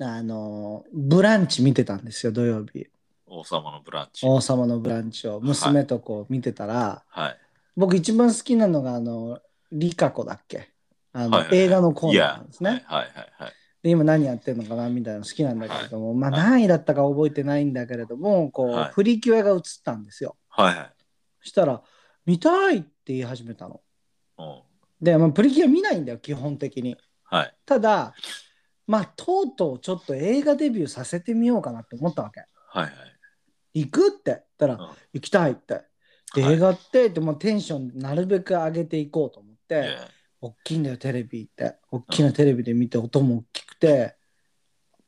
あの、ブランチ見てたんですよ、土曜日。王様のブランチ。王様のブランチを娘とこう見てたら、はい。僕一番好きなのが、あの、リカコだっけ？あの、はいはいはい映画のコーナーなんですね。はいはいはい。で今何やってるのかなみたいなの好きなんだけれども、まあはい何位だったか覚えてないんだけれども、こう、はいプリキュアが映ったんですよ。はいはい。そしたら、見たいって言い始めたの。うん。で、まあ、プリキュア見ないんだよ、基本的に。はい。ただ、まあ、とうとうちょっと映画デビューさせてみようかなって思ったわけ。はいはい。行くって言ったら、うん行きたいって。で、はい映画って、でもテンションなるべく上げていこうと思って、大きいんだよ、テレビって。大きなテレビで見て、音も大きくて、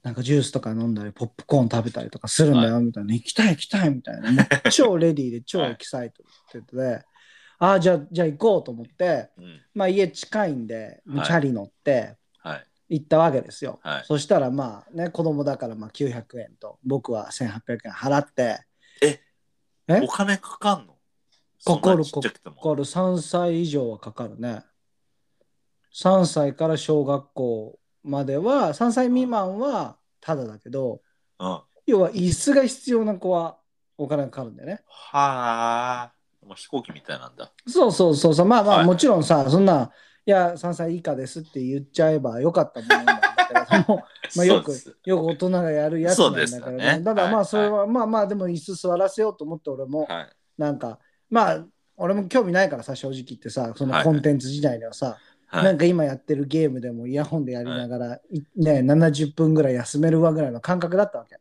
なんかジュースとか飲んだり、ポップコーン食べたりとかするんだよ、みたいな。行きたい、行きたい、みたいな。超レディーで、超エキサイトってて、ああ、じゃあ、じゃあ行こうと思って、うん。まあ家近いんで、はいチャリ乗ってはい。行ったわけですよ。はいそしたらまあね、子供だからまあ900円と、僕は1800円払って、え？え？お金かかんの？かかるかかる3歳以上はかかるね。3歳から小学校までは、3歳未満はただだけど、うん。は要は椅子が必要な子はお金がかかるんだよね。あ。もう飛行機みたいなんだ。そうそうそうそう、まあまあはいもちろんさ、そんな、いや、3歳以下ですって言っちゃえばよかったものなんだけれど も、まあよくよく大人がやるやつなんだけれども、ねただまはいあそれは、まあまあでも椅子座らせようと思って俺も、はい。なんか、まあ俺も興味ないからさ、正直言ってさ、そのコンテンツ時代ではさ、はないん。か今やってるゲームでもイヤホンでやりながら、い。ね、70分ぐらい休めるわぐらいの感覚だったわけ。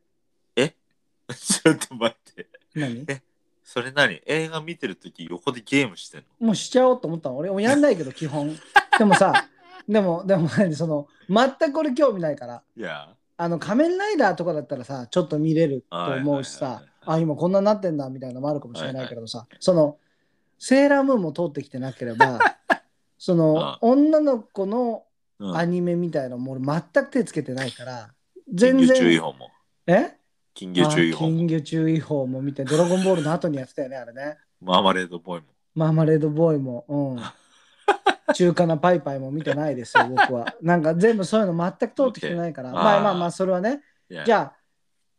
ちょっと待って。何？え？それ何映画見てるとき横でゲームしてんの？もうしちゃおうと思ったの。俺もやんないけど、基本。でもさ、でも、でも、その、全く俺興味ないから、いや。あの、仮面ライダーとかだったらさ、ちょっと見れると思うしさ。あ、今こんななってんだみたいなのもあるかもしれないけどさ、その、セーラームーンも通ってきてなければ、そのあ、女の子のうん。アニメみたいなのも俺全く手つけてないから、全緊急注意然、報も。え？緊急注意報も。あ緊急注意報も見て、ドラゴンボールの後にやってたよね、あれね。マーマレードボーイも。マーマレードボーイも、うん。中華なパイパイも見てないですよ、僕は。なんか全部そういうの全く通ってきてないから。まあまあまあ、それはね。じゃあ、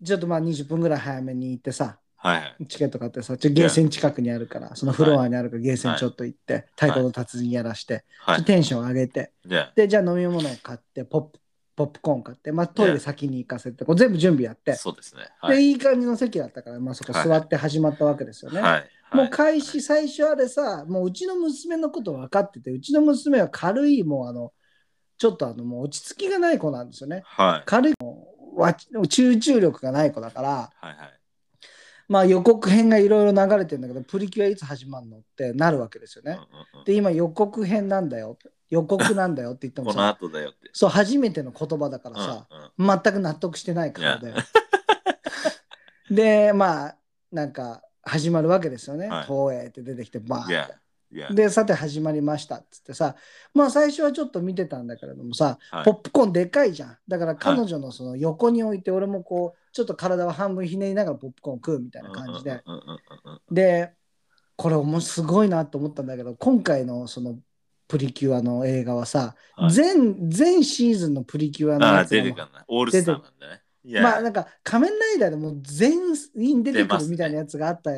ちょっとまあ20分ぐらい早めに行ってさ、はいはい。チケット買ってさ、ちょゲーセン近くにあるから、そのフロアにあるからゲーセンちょっと行って、太鼓の達人やらして、はい。テンション上げて、で、じゃあ飲み物を買って、ポップ、ポップコーン買って、まあトイレ先に行かせて、こう全部準備やってあ、、そうですね。はい。で、いい感じの席だったから、まあそこ座って始まったわけですよね。はい。もう開始最初あれさ、もううちの娘のこと分かってて、うちの娘は軽い、もうあの、ちょっとあの、もう落ち着きがない子なんですよね。はい。軽い、わ集中力がない子だから、はいはい。まあ予告編がいろいろ流れてるんだけど、プリキュアいつ始まるのってなるわけですよね。で、今予告編なんだよ。予告なんだよって言ってもこのさ、後だよって。そう、初めての言葉だからさ、うんうん全く納得してない顔でいや。で、まあ、なんか始まるわけですよね。はい東映って出てきて、バーンっていや。いや。で、さて始まりましたっつってさ、まあ最初はちょっと見てたんだけれどもさ、はいポップコーンでかいじゃん。だから彼女のその横に置いて、俺もこう、ちょっと体を半分ひねりながらポップコーン食うみたいな感じで。で、これもすごいなと思ったんだけど、今回のそのプリキュアの映画はさ、はい全全シーズンのプリキュアのやつ出てるかな。オールスターなんだね。まあなんか仮面ライダーでも全員出てくるみたいなやつがあった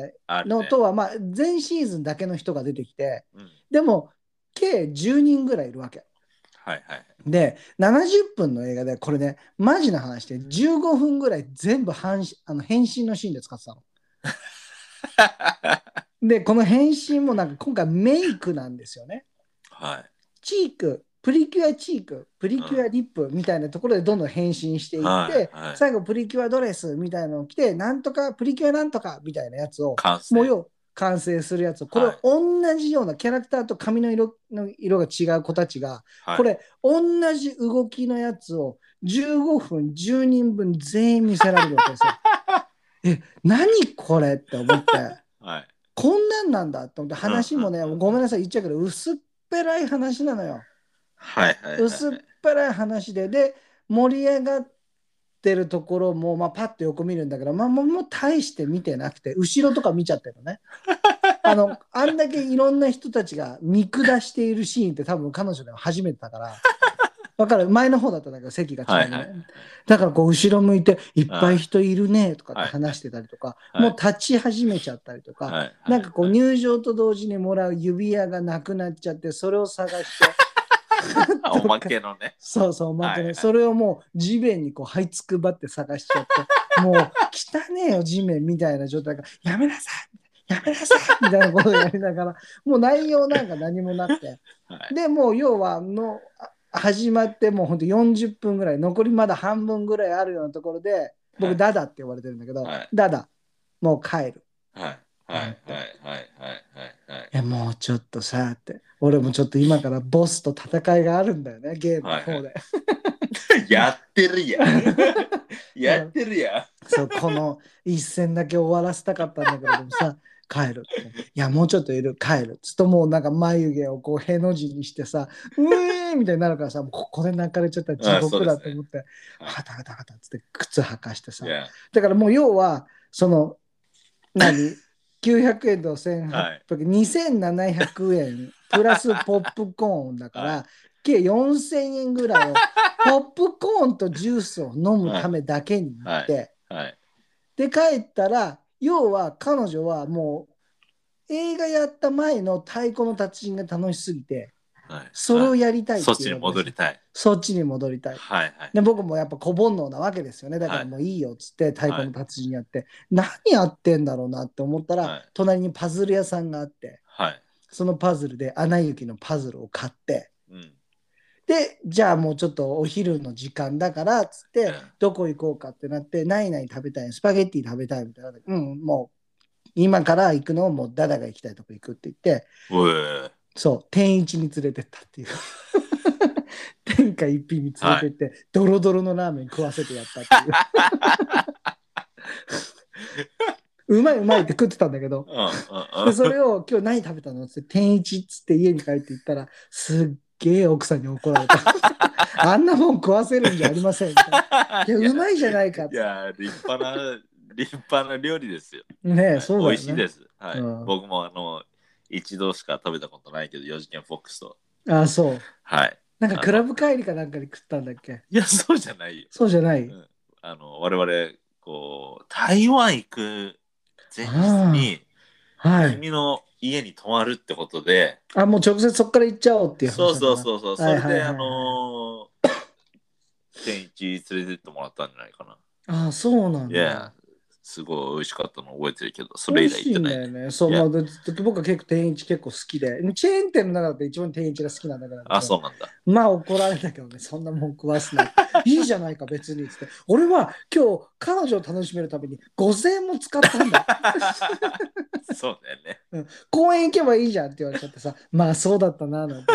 のとは、まあ全シーズンだけの人が出てきて、うんでも計10人ぐらいいるわけ。はいはい。で、70分の映画で、これね、マジな話で15分ぐらい全部半しあの変身のシーンで使ってたの。で、この変身もなんか今回メイクなんですよね。はい。チーク、プリキュアチーク、プリキュアリップみたいなところでどんどん変身していって、はいはい最後プリキュアドレスみたいなのを着て、なんとかプリキュアなんとかみたいなやつを、完成。完成するやつを、これはい同じようなキャラクターと髪の色の色が違う子たちが、はいこれ同じ動きのやつを15分10人分全員見せられるわけですよ。え、何これって思って。はい。こんなんなんだと思って話もね、ごめんなさい言っちゃうけど薄っぺらい話なのよ。はいはいはい。薄っぺらい話でで盛り上がってるところも、まあ、パッと横見るんだけど、まあ、もう大して見てなくて後ろとか見ちゃってるのね。あのあんだけいろんな人たちが見下しているシーンって多分彼女でも初めてだから。わかる？前の方だったんだけど席が違う、ね。はいはい。だからこう後ろ向いていっぱい人いるねとかって話してたりとか、はい。もう立ち始めちゃったりとか、はい。なんかこうはい。入場と同時にもらう指輪がなくなっちゃってそれを探してあ おまけのね。そうそう待ってね、はいはいそれをもう地面にこう這いつくばって探しちゃって もう汚ねえよ地面みたいな状態がやめなさいやめなさいみたいなことをやりながらもう内容なんか何もなくてはい。でもう要はのあ始まってもうほんと40分ぐらい残りまだ半分ぐらいあるようなところではい僕ダダって言われてるんだけど、はいダダもう帰るはい。はい。はい。はい。はい。はい。もうちょっとさって俺もちょっと今からボスと戦いがあるんだよねゲームの方で、やってるや ん。やってるやん。そうこの一戦だけ終わらせたかったんだけれどもさ 帰るいやもうちょっといる帰るつっともうなんか眉毛をこうへの字にしてさうえーみたいになるからさもうここで泣かれちゃったら地獄だと思って。はいはたはたはたっつって靴履かしてさ。だからもう要はその何900円と1800、はい2700円プラスポップコーンだから、は計4000円ぐらいを ポップコーンとジュースを飲むためだけに行って、はい。で帰ったら要は彼女はもう映画やった前の太鼓の達人が楽しすぎてはい。それをやりたいそっちに戻りたい。そっちに戻りたい。はい。はい。で僕もやっぱ小煩悩なわけですよねだからもういいよっつって太鼓の達人やって、何やってんだろうなって思ったら、はい隣にパズル屋さんがあってはい。そのパズルで「アナ雪」のパズルを買ってうん。でじゃあもうちょっとお昼の時間だからっつって、うんどこ行こうかってなって何々食べたいスパゲッティ食べたいみたいなうんもう今から行くのをもうダダが行きたいとこ行くって言って。そう天一に連れてったっていう 天下一品に連れてって、ドロドロのラーメン食わせてやったっていう うまいうまいって食ってたんだけど。でそれを今日何食べたのって天一っつって家に帰って行ったらすっげえ奥さんに怒られた あんなもん食わせるんじゃありませんいやうまいじゃないかっていや、立派な、立派な料理ですよ。ねえそうだよね美味しいです。はい。うん僕もあの、一度しか食べたことないけど、4次元フォックスと。あそうはい。なんかクラブ帰りかなんかに食ったんだっけ？いや、そうじゃないよ。そうじゃない、うんあの、我々、こう、台湾行く前日に、はい。君の家に泊まるってことで、あもう直接そこから行っちゃおうっていう話そうそううそう。そう、それで、あのー、天一連れてってもらったんじゃないかな。ああそうなんだ、すごい美味しかったの覚えてるけど、それ以美味しい来行ってない。んだよねそう、まあ、僕は結構天一結構好きでチェーン店の中だって一番天一が好きなんだからあ、そうなんだ。まあ怒られたけどね、そんなもん食わすな。いいじゃないか、別にっつって。俺は今日、彼女を楽しめるために5000円も使ったんだ。そうだよね。公園行けばいいじゃんって言われちゃってさ、まあそうだったな、なんて。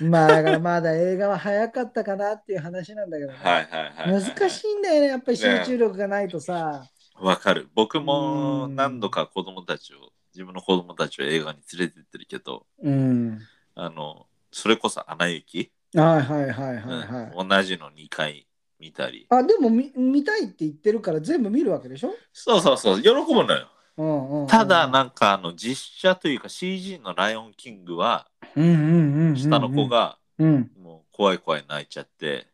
まあだからまだ映画は早かったかなっていう話なんだけどね。はいはいはいはい。難しいんだよね、やっぱり集中力がないとさ。わかる。僕もうん何度か子供たちを、自分の子供たちを映画に連れてってるけど、うん。あの、それこそアナ雪、はいはいはいはいはい。うん同じの2回見たり。あ、でも見見たいって言ってるから全部見るわけでしょ、そうそうそう、喜ぶのよ。うんうんうん、ただ、なんかあの実写というか CG のライオンキングは、下の子がうん。もう怖い怖い泣いちゃって、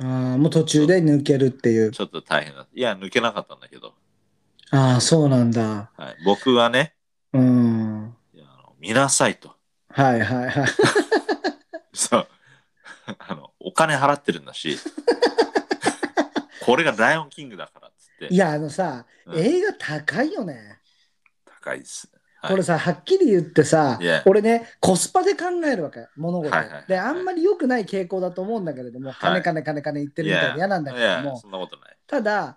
ああ、もう途中で抜けるっていう。ちょっと大変だ。いや、抜けなかったんだけど、ああ、そうなんだ。はい、僕はね、うん。いやあの見なさいと。はいはいはい。そう。あの、お金払ってるんだし、これがライオンキングだからっつって。いや、あのさ、うん映画高いよね。高いです。はいこれさ、はっきり言ってさいや、俺ね、コスパで考えるわけ、物事を。はいはいはいで、あんまり良くない傾向だと思うんだけれども、はい金金金金言ってるみたいで嫌なんだけども、そんなことない。ただ、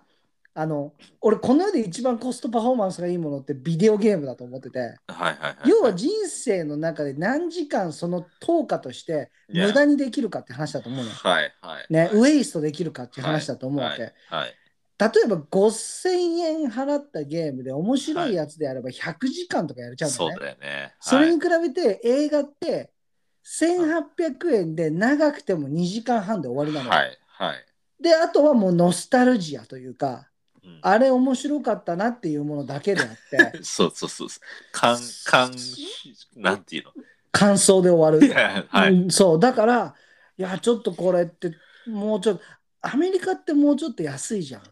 あの、俺、この世で一番コストパフォーマンスがいいものってビデオゲームだと思ってて、はいはいはい。要は人生の中で何時間その投下として無駄にできるかって話だと思うのよ。はいはい。ね、はいウェイストできるかっていう話だと思うわけ。はいはい。例えば5000円払ったゲームで面白いやつであれば100時間とかやれちゃうんだそうよね。だよね。それはいに比べて映画って1800円で長くても2時間半で終わりなのよ。はいはい。で、あとはもうノスタルジアというか、うんあれ面白かったなっていうものだけであって、そうそうそう。感、感、なんていうの？感想で終わる。はい。うんそう、だから、いやちょっとこれってもうちょっとアメリカってもうちょっと安いじゃん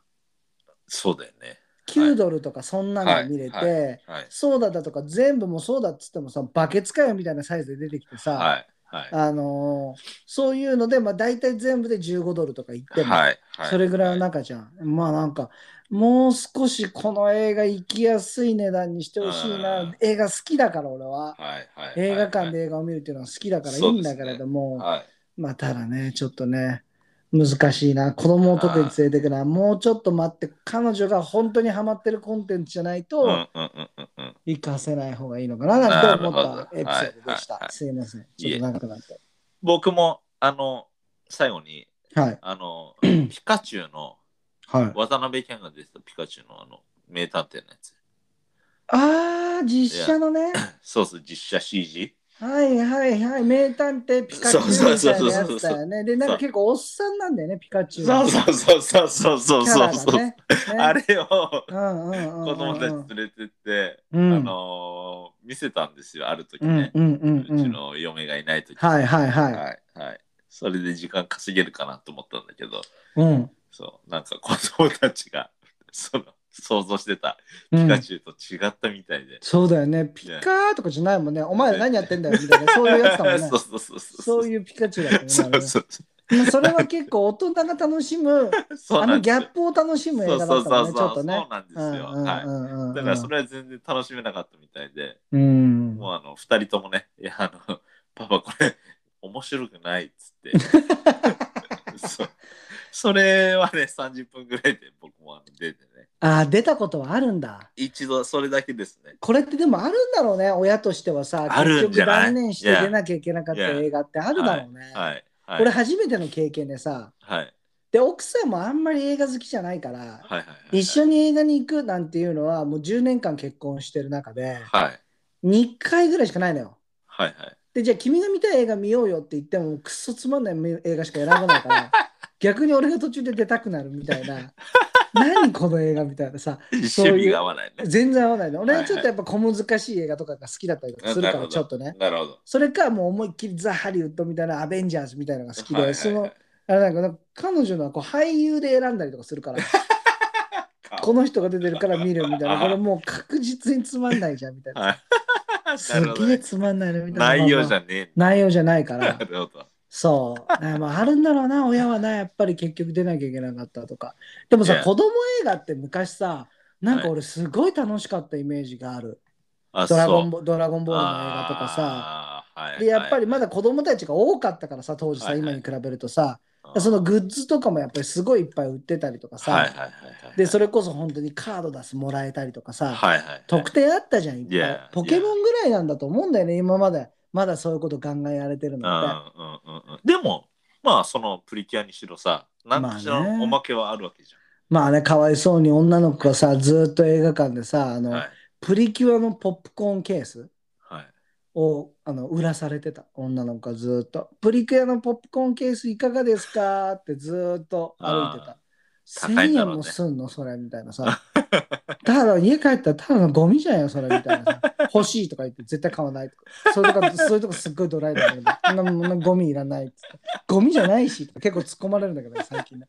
そうだよね。9ドルとかそんなの見れて、はいはい。ソーダだとか全部もうそうだっつってもさバケツかよみたいなサイズで出てきてさ、あのーそういうので、まあ、大体全部で15ドルとか言っても、はい。はい。それぐらいの中じゃん。まあなんか、もう少しこの映画行きやすい値段にしてほしいなうん。映画好きだから俺は。映画館で映画を見るっていうのは好きだからいいんだけれども、はい。まあただね、ちょっとね、難しいな。子供を特に連れてくのは、もうちょっと待って、彼女が本当にハマってるコンテンツじゃないと。行かせない方がいいのかななんて思ったエピソードでしはいはいた。はいすいません。ちょっと長くなって。僕も、あの、最後に、はい。あの、ピカチュウの、はい。渡辺謙が出てたピカチュウのあの、名探偵のやつ。ああ、実写のね。そうそう、実写 CG。はいはいはい。名探偵ピカチュウみたいなやつだよね。で、なんか結構おっさんなんだよね、ピカチュウ。そうそうそうそうそうそうそうがね。ねあれを子供たち連れてって、うんあのー見せたんですよ、ある時うんね。うんうんうちうん。の嫁がいない時はいはいははいはい。それで時間稼げるかなと思ったんだけど、い。うん。そう、なんか子供たちが、その、想像してたうんピカチュウと違ったみたいで。そうだよね。ピカーとかじゃないもんね。お前ら何やってんだよみたいな、そういうやつだもんね そう。そうそうそう。いうピカチュウだったね。そうまあそれは結構大人が楽しむ、あのギャップを楽しむ映画だったもんね、ちょっとそうね。なんですよ。はい。いだからそれは全然楽しめなかったみたいで、うん。もうあの、二人ともね、いや、あの、パパこれ、面白くないっつって。そうそれはね、30分ぐらいで僕もあの出てね。ああ、出たことはあるんだ。一度それだけですね。これってでもあるんだろうね、親としてはさ、あるんじゃない？断念して出なきゃいけなかった映画ってあるだろうね。はい。はい。これ初めての経験でさ、はい。で、奥さんもあんまり映画好きじゃないから、はい。はい。はい一緒に映画に行くなんていうのはもう10年間結婚してる中で、はい。2回ぐらいしかないのよ。はい。はい。で、じゃあ君が見たい映画見ようよって言っても、くっそつまんない映画しか選ばないから、逆に俺が途中で出たくなるみたいな、何この映画みたいなさ、そういう趣味が合わないね。全然合わないの。俺はちょっとやっぱ小難しい映画とかが好きだったりとかするから、ちょっとね。なるほど。それかもう思いっきりザ・ハリウッドみたいなアベンジャーズみたいなのが好きで、はいはいはいその、あれなんかなんか彼女のはこう俳優で選んだりとかするから、この人が出てるから見るみたいな、これもう確実につまんないじゃんみたいな。はい。すなるほどねげえつまんないのみたいな。内容じまあゃねえ。内容じゃないからな。るほど。そう。だからまああるんだろうな、親はな、やっぱり結局出なきゃいけなかったとか。でもさ、子供映画って昔さ、なんか俺すごい楽しかったイメージがある。あドラゴンボボドラゴンボールの映画とかさ。さで、やっぱりまだ子供たちが多かったからさ、当時さ、はいはい今に比べるとさ、そのグッズとかもやっぱりすごいいっぱい売ってたりとかさ、はいはいはいはい。で、それこそ本当にカード出すもらえたりとかさ、はいはい。特典あったじゃん、いっぱい Yeah, ポケモンぐらいなんだと思うんだよね、今まで。まだそういうこと考えられてるうんのって。うんうんうん。でも、まあ、そのプリキュアにしろさ、何かしらおまけはあるわけじまあね、かわいそうに女の子がさ、ずっと映画館でさ、あの、ゃん。はい。プリキュアのポップコーンケースはい。をあの売らされてた女の子がずっと。プリキュアのポップコーンケースいかがですか？ってずっと歩いてた。1000高いんだろうね円もすんの？それみたいなさ。ただ家帰ったらただのゴミじゃんよそれみたいなさ。欲しいとか言って絶対買わないとか。そういうとこそういうとこすっごいドライだけど、そんなそんなゴミいらないって。ゴミじゃないし結構突っ込まれるんだけど最近ね。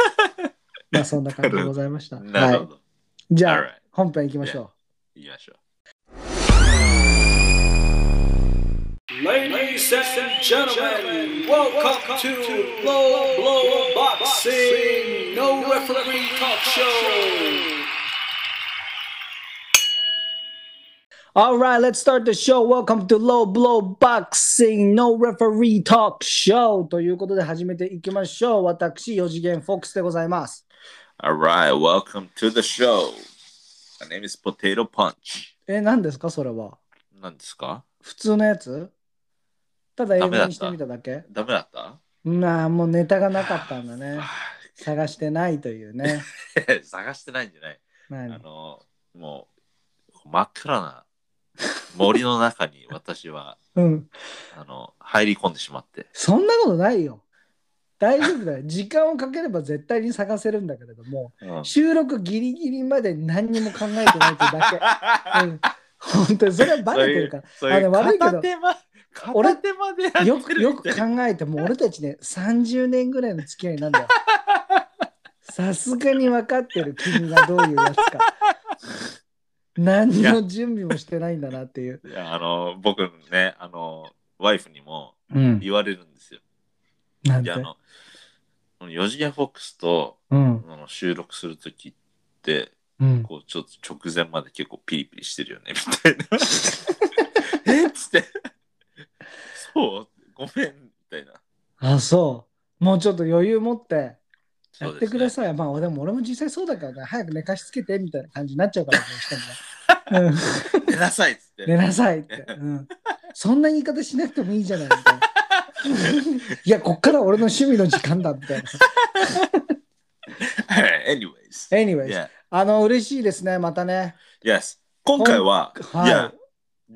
まあそんな感じでございました。はい。なるほど。じゃあ本編行きましょう。行きましょう。Ladies and gentlemen, welcome to Low Blow Boxing No Referee Talk Show. Alright, let's start the show. Welcome to Low Blow Boxing No Referee Talk Show ということで始めていきましょう。私、4次元フォックスでございます。Alright, welcome to the show. My name is Potato Punch. え、何ですかそれは。何ですか普通のやつただ英ダメだった語にしてみただけダメだった？なあ、もうネタがなかったんだね。探してないというね。探してないんじゃない。あ何の、もう、真っ暗な森の中に私は、うん。あの、入り込んでしまって。そんなことないよ。大丈夫だよ。時間をかければ絶対に探せるんだけれども、うん収録ギリギリまで何にも考えてないというだけ。うん本当にそれはバレてるから。あの悪いけど俺片手までやってるよくよく考えても俺たちね30年ぐらいの付き合いなんだよ。さすがに分かってる君がどういうやつか。何の準備もしてないんだなっていう。いやあの僕ねあのワイフにもうん。言われるんですよ。なんて？いやあ。の4次元フォックスとうん。収録するときってうん。こうちょっと直前まで結構ピリピリしてるよねみたいな。えっつって。そうごめんみたいな。あ、そう。もうちょっと余裕持ってやってくだい。さい。まあ、でも俺も実際そうだからね、早く寝かしつけてみたいな感じになっちゃうから、どうしてもね。うん寝なさいっつって。寝なさいって、うん。そんな言い方しなくてもいいじゃないみたいな。いや、こっから俺の趣味の時間だみたいな。はい Anyways. Anyways、Yeah. あの、嬉しいですね、またね。Yes. 今回は、はいや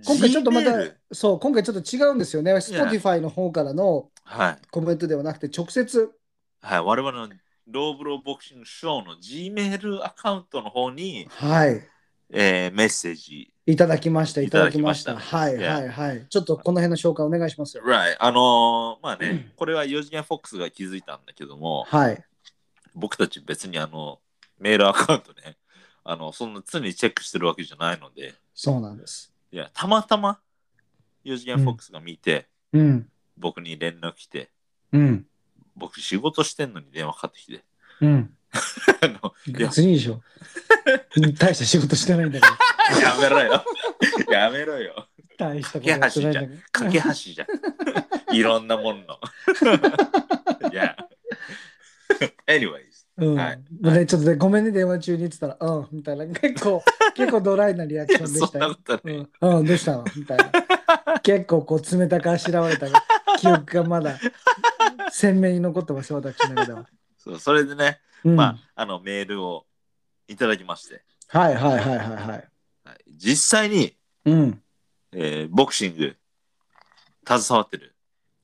今回ちょっとまたそう、今回ちょっと違うんですよね。Spotify の方からのはい。コメントではなくて、直接、はい。我々のローブローボクシングショーの Gmail アカウントの方に、はい、えーメッセージ。いただきました、いいただきまし。きましたたはい、はい、はい。ちょっとこの辺の紹介お願いしますよ。Right. あのーまあね、これは4次元フォックスが気づいたんだけども、はい。僕たち別にあの、メールアカウントね、あの、そんな常にチェックしてるわけじゃないので、そうなんです。いや、たまたま4次元フォックスが見て、うん、僕に連絡来て、うん、僕仕事してんのに電話かかってきて、うん。あの別にいいでしょ。大した仕事してないんだから。やめろよ。やめろよ。大したことやってないんだから。架け橋じゃん。いろんなもんの。いや。anyways。うん、はいね、ちょっとね、ごめんね、電話中に言ってたら、うん、みたいな、結構、結構ドライなリアクションでしたよそんなこ。とはね。うん、うん、どうしたの？みたいな。結構こう冷たくあしらわれた記憶がまだ鮮明に残ってます、私の中では。そうそれでね、うん、まあ、あの、メールをいただきまして、はいはいはいはいはい。はい、実際に、うん。えーボクシング、携わってる、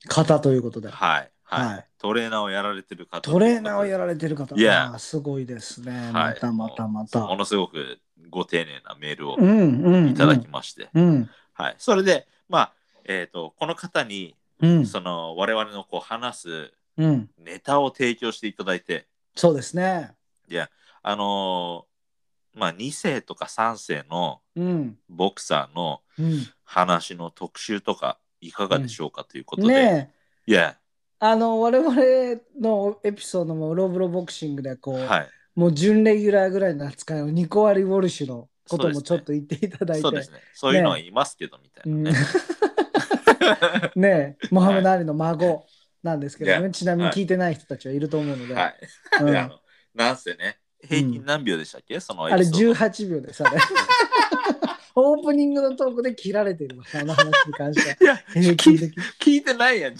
方ということで。はい、はい、はいトレーナーをやられてる方。トレーナーをやられてる方。いやすごいですね。はいまたまたまた。ものすごくご丁寧なメールをうんうん、うん。いただきまして、うん。はい、それで、まあ、えっ、と、この方に、うん。その、我々のこう話すうん。ネタを提供していただいて、そうですね。いや、あのーまあ、2世とか3世のうん。ボクサーのうん。話の特集とかいかがでしょうかということで、ねえ。いや、あの、我々のエピソードもローブロボクシングでこう、はい、もう準レギュラーぐらいの扱いをニコワリ・ウォルシュのこともちょっと言っていただいて。そうですね。そういうのはいますけど、みたいなね。うんねえ、モハメド・アリの孫なんですけどね、ちなみに聞いてない人たちはいると思うので、はい。うんであのなんせね、平均何秒でしたっけ、そのあれエピソード18秒でさ、ね、オープニングのトークで切られてるわ、あの話に関しては。いや、聞いてないやん。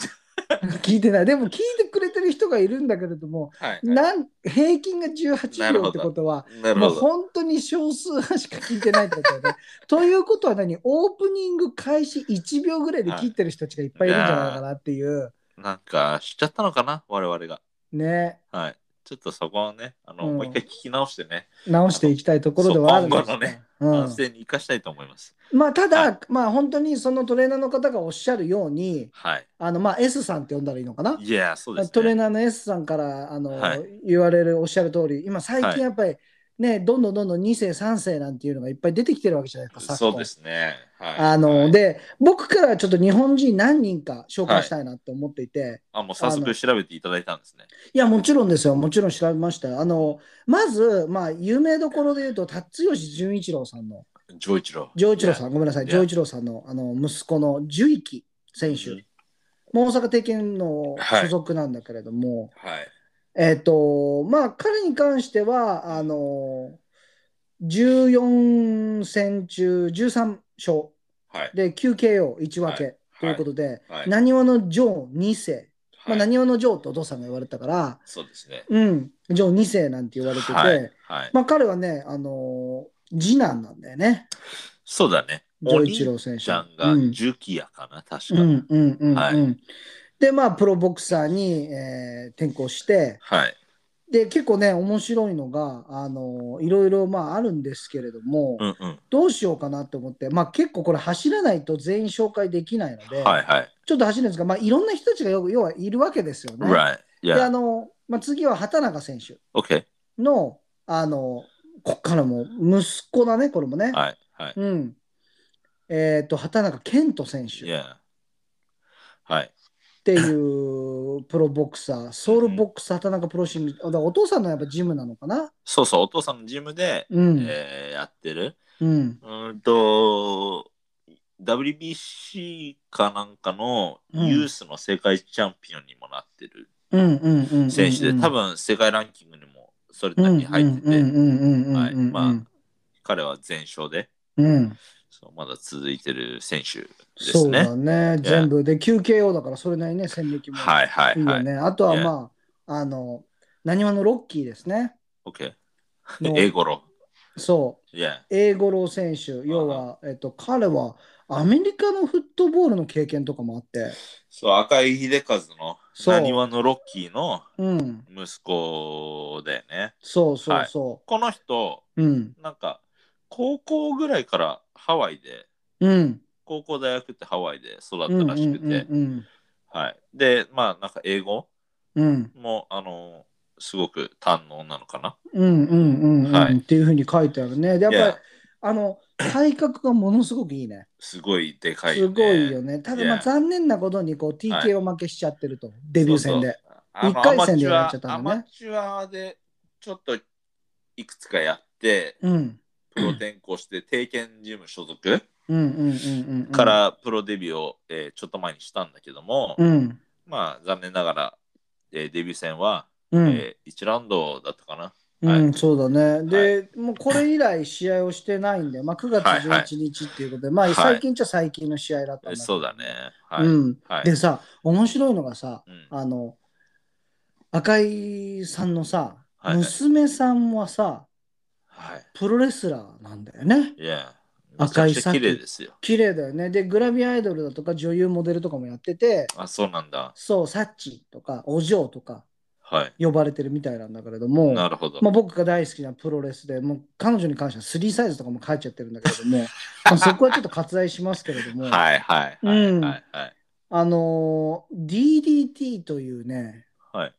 じ 聞いてない。でも聞いてくれてる人がいるんだけれども、ゃはい。なん平均が18秒ってことは、もう。本当に少数派しか聞いてないってことだよね。ということは何？オープニング開始1秒ぐらいで切ってる人たちがいっぱいいるんじゃないかなっていう。なんか、しちゃったのかな、我々が。ね。はい。ちょっとそこをね、あの、うんもう一回聞き直してね、直していきたいところではあるんですねうん反省に生かしたいと思います。まあただ、はまあ本当にそのトレーナーの方がおっしゃるようにはい。あのまあ S さんって呼んだらいいのかな？いや、そうですね。トレーナーの S さんからあの、はい言われるおっしゃる通り今最はい近やっぱりね、どんどんどんどん2世3世なんていうのがいっぱい出てきてるわけじゃないですかそうですね。はい。あの、はい、で僕からちょっと日本人何人か紹介したいなって思っていて、あ、もう早速調べていただいたんですね。いやもちろんですよ。もちろん調べましたよ。あのまずまあ有名どころで言うと辰吉純一郎さんの。丈一郎。丈一郎さん、ごめんなさい、丈一郎さんのあの息子の樹一選手、うん。もう大阪帝拳のはい。所属なんだけれども、はい。えっ、と、まあ、彼に関しては、あの、14戦中13勝はい。で 9KO1 分はいけということで、はい。なにわのジョー2世、まあ、わのジョーとお父さんが言われたから、そうですね。うん、ジョー2世なんて言われてて、はい。はい。まあ、彼はね、あの次男なんだよね、そうだね。丈お一郎選手。兄ちゃんがうんジュキヤかな、確か。うんうんうんうん。はいで、まあ、プロボクサーに、えー転向して、はい。で結構ね面白いのがあのいろいろまああるんですけれども、うんうん。どうしようかなと思ってまあ結構これ走らないと全員紹介できないので、はいはい。ちょっと走るんですがまあいろんな人たちがよ要はいるわけですよね。Right. であ Yeah. の、まあ、次は畑中選手 Okay. のあのこっからも息子だねこれもね。はいはい。うん。えっ、と畑中健人選手。Yeah. はい。っていうプロボクサー、ソウルボックス畑中プロシング、だからお父さんのやっぱジムなのかな？そうそう、お父さんのジムで、うん。えーやってる。うん。うーんと、WBC かなんかのうんユースの世界チャンピオンにもなってるうんうんうんうん。選手で、多分世界ランキングにもそれなりに入ってて、はいまあ彼は全勝でうん。そうまだ続いてる選手ですそうね。だね。全部で QKO だからそれなりにね、戦歴もはいはいはい。いい。あとはまあ、あの、なにわのロッキーですね。OK。の英語ロ。そう。英五郎選手、要は、えっと、彼はアメリカのフットボールの経験とかもあって、そう、赤井秀和のなにわのロッキーのうん、息子だよね。そうそうそこの人、う。うん、なんか、高校ぐらいからハワイで、うん。高校大学ってハワイで育うんったらしくて、うんはい。で、まあ、なんか英語うんも、あの、すごく堪能なのかな？うんうんうんうんはいっていうふうに書いてあるね。でやっぱり Yeah あの体格がものすごくいいね。すごいでかいすよね。ごいよね。ただまあ Yeah 残念なことにこう TKO 負けしちゃってると、デビュー戦で。そうそう。あの一回戦でやられちゃったアんだねアマチュアでちょっといくつかやって、うんプロ転向して、定見事務所属。からプロデビューを、えーちょっと前にしたんだけども、うん。まあ残念ながら、えーデビュー戦は、うん、え1ラウンドだったかな。うんはい。そうだね。で、もうこれ以来試合をしてないんで、まあ、9月はいはい。11日っていうことで、まあはい。最近っちゃ最近の試合だったんだけど。そうだね。はい。うん、はい。でさ、面白いのがさ、うん。あの、赤井さんのさ、はいはい。娘さんはさ、はい。プロレスラーなんだよね。いや、赤いめちゃくちゃ綺麗ですよ。綺麗だよね。で、グラビアアイドルだとか女優モデルとかもやってて、あ、そうなんだ。そう、サッチとかお嬢とかはい。呼ばれてるみたいなんだけれども、なるほど。まあ、僕が大好きなプロレスで、もう彼女に関しては3サイズとかも書いちゃってるんだけれども、まあそこはちょっと割愛しますけれども、はいはいはいうんはいはい。あのー DDT というね、はい。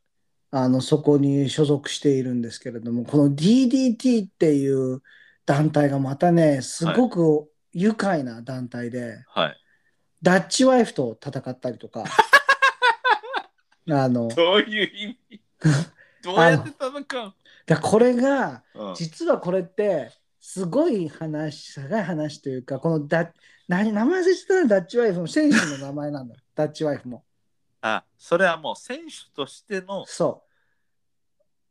あのそこに所属しているんですけれども、この DDT っていう団体がまたね、すごく愉快な団体で、はい。ダッチワイフと戦ったりとか、あの、どういう意味？どうやって戦う？だこれが、うん。実はこれって、すごい話、すごい話というか、このダ何名前忘れてたのダッチワイフの選手の名前なんだ、ダッチワイフも。あ、それはもう選手としての、そ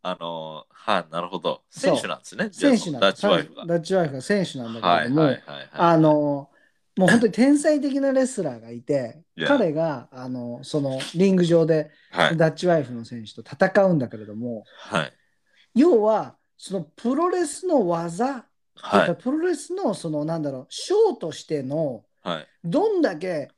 あのー、はい、なるほど。選手なんですね。選手なんだダッチワイフが。ダッチワイフが選手なんだけども。あの、もう本当に天才的なレスラーがいて、彼があのそのリング上ではい。ダッチワイフの選手と戦うんだけれども、はい。要はそのプロレスの技、はい。プロレスのそのなんだろう、ショーとしてのはい。どんだけ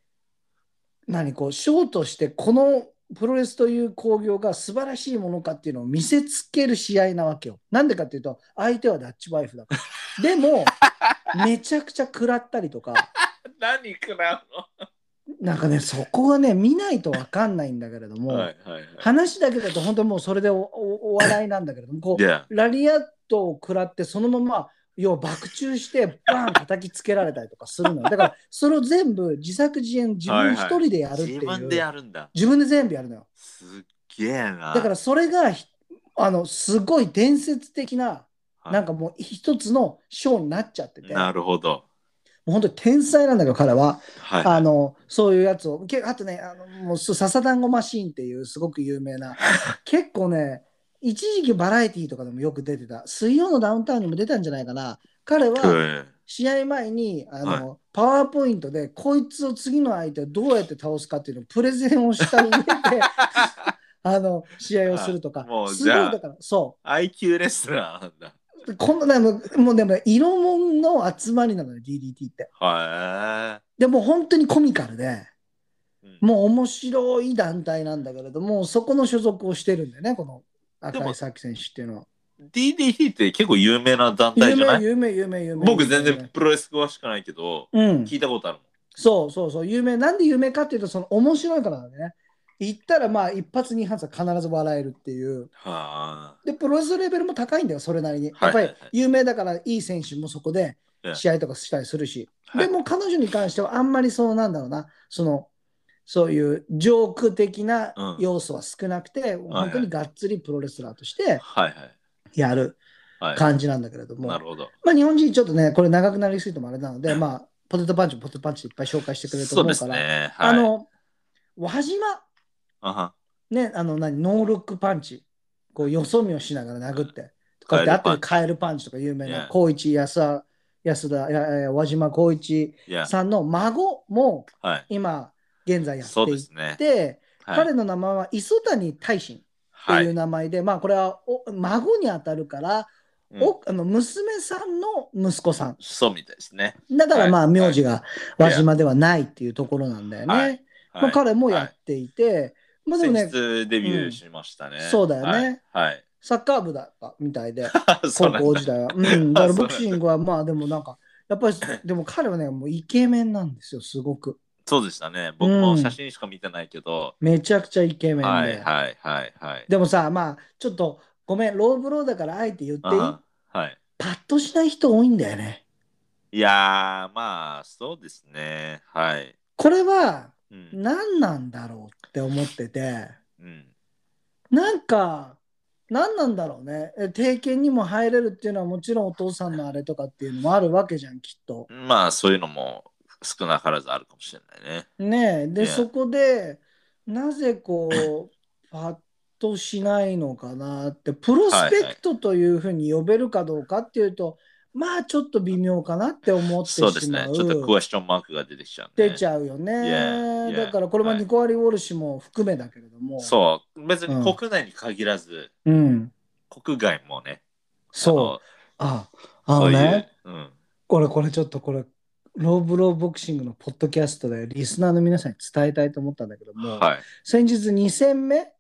何こうショーとしてこのプロレスという興行が素晴らしいものかっていうのを見せつける試合なわけよ。なんでかっていうと相手はダッチワイフだから。でもめちゃくちゃ食らったりとか。何食らなんかね、そこがね、見ないと分かんないんだけれどうも、のはい。話だけだと本当にもうそれでおおお笑いなんだけれども、こうラリアットを食らって、そのまま、要は爆中して、バーン叩きつけられたりとかするのよ。だから、それを全部自作自演、自分一人でやるっていう。自分でやるんだ。自分で全部やるのよ。すっげえな。だから、それが、ひあの、すごい伝説的な、はいなんかもう一つのショーになっちゃってて、もなるほど。う本当に天才なんだけど、彼は。はい。あのそういうやつをけあとねあのもうす笹団子マシーンっていうすごく有名な 結構ね一時期バラエティーとかでもよく出てた水曜のダウンタウンにも出たんじゃないかな彼はうん試合前にあの、パワーポイントでこいつを次の相手をどうやって倒すかっていうのをプレゼンをした上であの試合をするとかあもうすごいだからそ IQ レスラーなんだ。うこんなねもうもうでも色もんの集まりなのよ DDT ってはでも本当にコミカルで。い。うんもう面白い団体なんだけれども、そこの所属をしてるんだよね、この赤井咲選手っていうのは。DDT って結構有名な団体じゃない？有名、有名、有名。僕全然プロレス詳しくないけど、うん。聞いたことあるもん。そうそうそう、有名。なんで有名かっていうと、その面白いからだね。言ったらまあ一発二発は必ず笑えるっていう。はあ。で、プロレスレベルも高いんだよ、それなりに。やっぱり有名だからいい選手もそこでええ試合とかしたりするし。はいでも彼女に関してはあんまりそうなんだろうな、その、そういうジョーク的なうん要素は少なくて、本当にがっつりプロレスラーとして。やるはい、感じなんだけれども、なるほど。まあ日本人ちょっとね、これ長くなりすぎてもあれなので、まあ、ポテトパンチもポテトパンチでいっぱい紹介してくれると思うから、ね。はい、あの、輪島、あはね、あの何、ノールックパンチ、こう、よそ見をしながら殴って、こうやってカエル後でカエルパンチとか有名.な、光一安田、安田、輪島光一さんの孫もはい。今、現在やってそうでいすね。て、はい、彼の名前は磯谷大臣ってはいいう名前で、まあこれはお孫にあたるから、うんおあの娘さんの息子さん。そうみたいですね。だからまあはい名字が輪島ではないっていうところなんだよね。はいまあ、彼もやはいっていて、まあでもねデビューしましたね。うんそうだよねはい。はいサッカー部だったみたいで、高校時代は。うん、だからボクシングはまあでもなんか、やっぱりでも彼はね、もうイケメンなんですよ、すごく。そうでしたね。僕も写真しか見てないけど。めちゃくちゃイケメンで。はいはいはいはい。でもさ、まあちょっとごめん、ローブローだからあえて言っていい？あははい。パッとしない人多いんだよね。いやー、まあ、そうですね。はい。これはうん。何なんだろうって思ってて、うん、なんか、何なんだろうね。え定見にも入れるっていうのはもちろんお父さんのあれとかっていうのもあるわけじゃん、きっと。まあ、そういうのも少なからずあるかもしれないね。ねえ。で.そこで、なぜこう、パッとしないのかなって、プロスペクトというふうに呼べるかどうかっていうと、まあちょっと微妙かなって思ってしまう。そうですね。ちょっとクエスチョンマークが出てきちゃう、ね。出ちゃうよね。Yeah, yeah. だからこれもニコアリ・ウォルシュも含めだけれども。そう。別にうん国内に限らず、う。うん。国外もね。そう。あ、ああのね、うん。これこれちょっとこれ、ローブローボクシングのポッドキャストでリスナーの皆さんに伝えたいと思ったんだけども、はい。先日2戦目、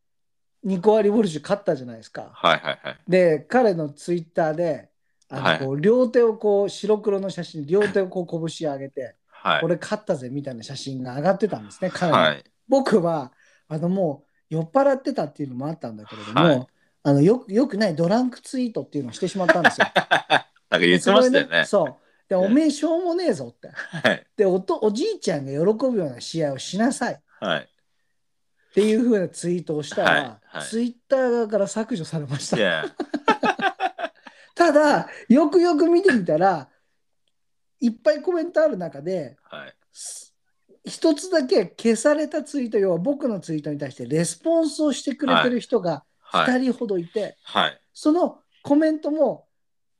ニコアリ・ウォルシュ勝ったじゃないですか。はいはいはい。で、彼のツイッターで、あのはい両手をこう白黒の写真、両手をこう拳上げて、はい。俺勝ったぜみたいな写真が上がってたんですね、彼のはい。僕はあのもう酔っ払ってたっていうのもあったんだけれども、はいあのよくよくないドランクツイートっていうのをしてしまったんですよ。なんか言ってましたよね。それそう。で、ねおめえしょうもねえぞって。はい。でおと、おじいちゃんが喜ぶような試合をしなさいっはい。ていうふうなツイートをしたら、はいはいツイッター側から削除されました ただ、よくよく見てみたら、いっぱいコメントある中で、はい。す一つだけ消されたツイート、要は僕のツイートに対してレスポンスをしてくれてる人がはい。2人ほどいて、はい。そのコメントも、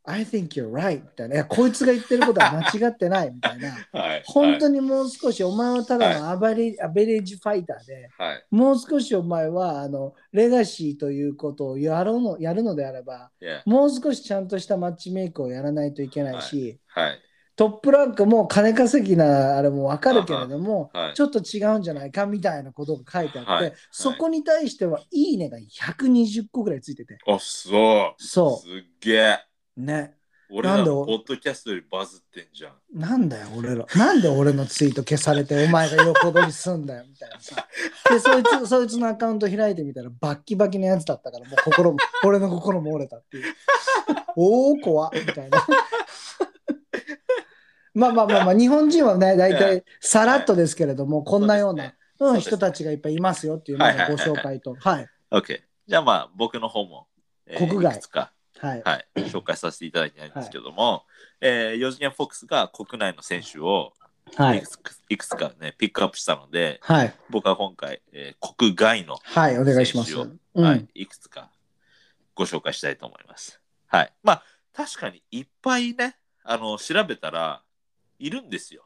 I think you're right みたいな、いやこいつが言ってることは間違ってないみたいな、はい。本当に。にもう少し、お前はただのアバレ,、アベレージファイターで、はい。もう少しお前はあのレガシーということをやろうのやるのであれば、もう少しちゃんとしたマッチメイクをやらないといけないし、はい。トップランクも金稼ぎなあれも分かるけれども、はいちょっと違うんじゃないかみたいなことが書いてあって、はいそこに対しては、いいねが120個ぐらいついてて。あ、そう。そすっげえ。う。ね。俺らのポッドキャストよりバズってんじゃん。なんだよ、俺ら。なんで俺のツイート消されて、お前が横取りすんだよ、みたいなさ。で、そいつ、そいつのアカウント開いてみたら、バッキバキのやつだったから、もう心も、俺の心も折れたっていう。おー、怖っみたいな。まあまあまあまあ、日本人はね、大体さらっとですけれども、こんなような、うん人たちがいっぱいいますよっていうのをご紹介と。はい。OK。じゃあまあ、僕の方も、えー国外いくつか、はい。はい、紹介させていただきたいんですけども、えーヨジニア・フォックスが国内の選手をはいいく。つ,、い、くつかね、ピックアップしたので、はい。僕は今回、えー国外の、はい。お願いします。はい、いくつかご紹介したいと思います。はい。まあ、確かにいっぱいね、あの、調べたらいるんですよ。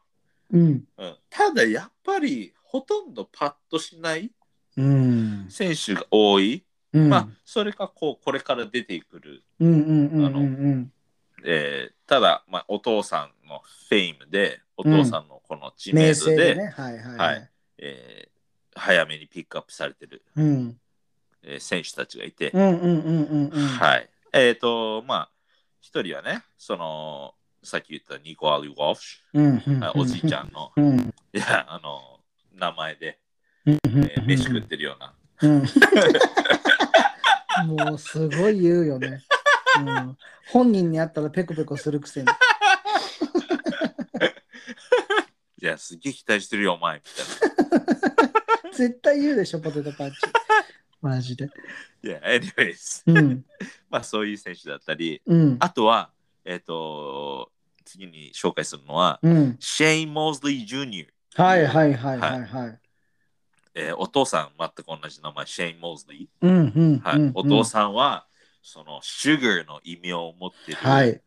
うん。うん、ただ、やっぱり、ほとんどパッとしないうん。選手が多い。うん。まあ、それか、こう、これから出てくる。ただ、まあ、お父さんのフェイムで、お父さんのこの知名名度で。はいはいはいえー早めにピックアップされてるうん。えー選手たちがいて。えっ、と、まあ、一人はね、その、さっき言ったニコ・アリ・ウォルシュ、はいおじいちゃんの、ん。うん。いや、あの、名前で、うんえー飯食ってるような。うん。もうすごい言うよね。うん、本人に会ったらペコペコするくせに。いや、すげえ期待してるよ、お前、みたいな。絶対言うでしょ、ポテトパンチ。マジで。いや、anyways。うん。まあ、そういう選手だったり、うん。あとは、えっ、と、次に紹介するのは、うん。シェイン・モーズリー・ジュニはいはいはいはいはい。えーお父さん全く同じ名前、シェイン・モーズリ。ー。お父さんは、その、シュガーの異名を持ってる、はい。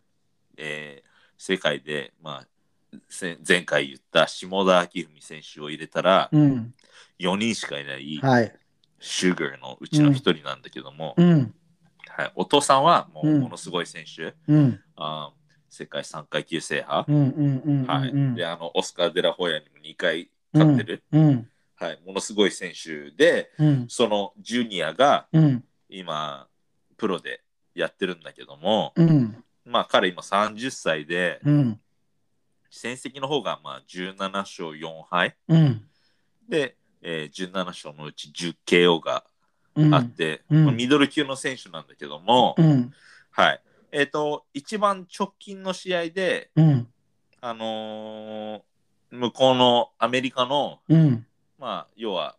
えー世界で、まあ、せ前回言った下田明文選手を入れたら、うん。4人しかいないはい。シュガーのうちの1人なんだけども、うん。はい、お父さんはもううんものすごい選手、うん。あー世界3階級制覇、うんうんうんうん。はいうんであのオスカー・デラホヤにも2回勝ってる、うん。はい、ものすごい選手でうん。そのジュニアがうん。今プロでやってるんだけども、うん。まあ彼今30歳でうん。戦績の方がまあ17勝4敗うん。で、えー17勝のうち 10KO がうん。あって、うんまあミドル級の選手なんだけども、うん。はいえっ、と一番直近の試合でうん。あのー向こうのアメリカのうん。まあ要は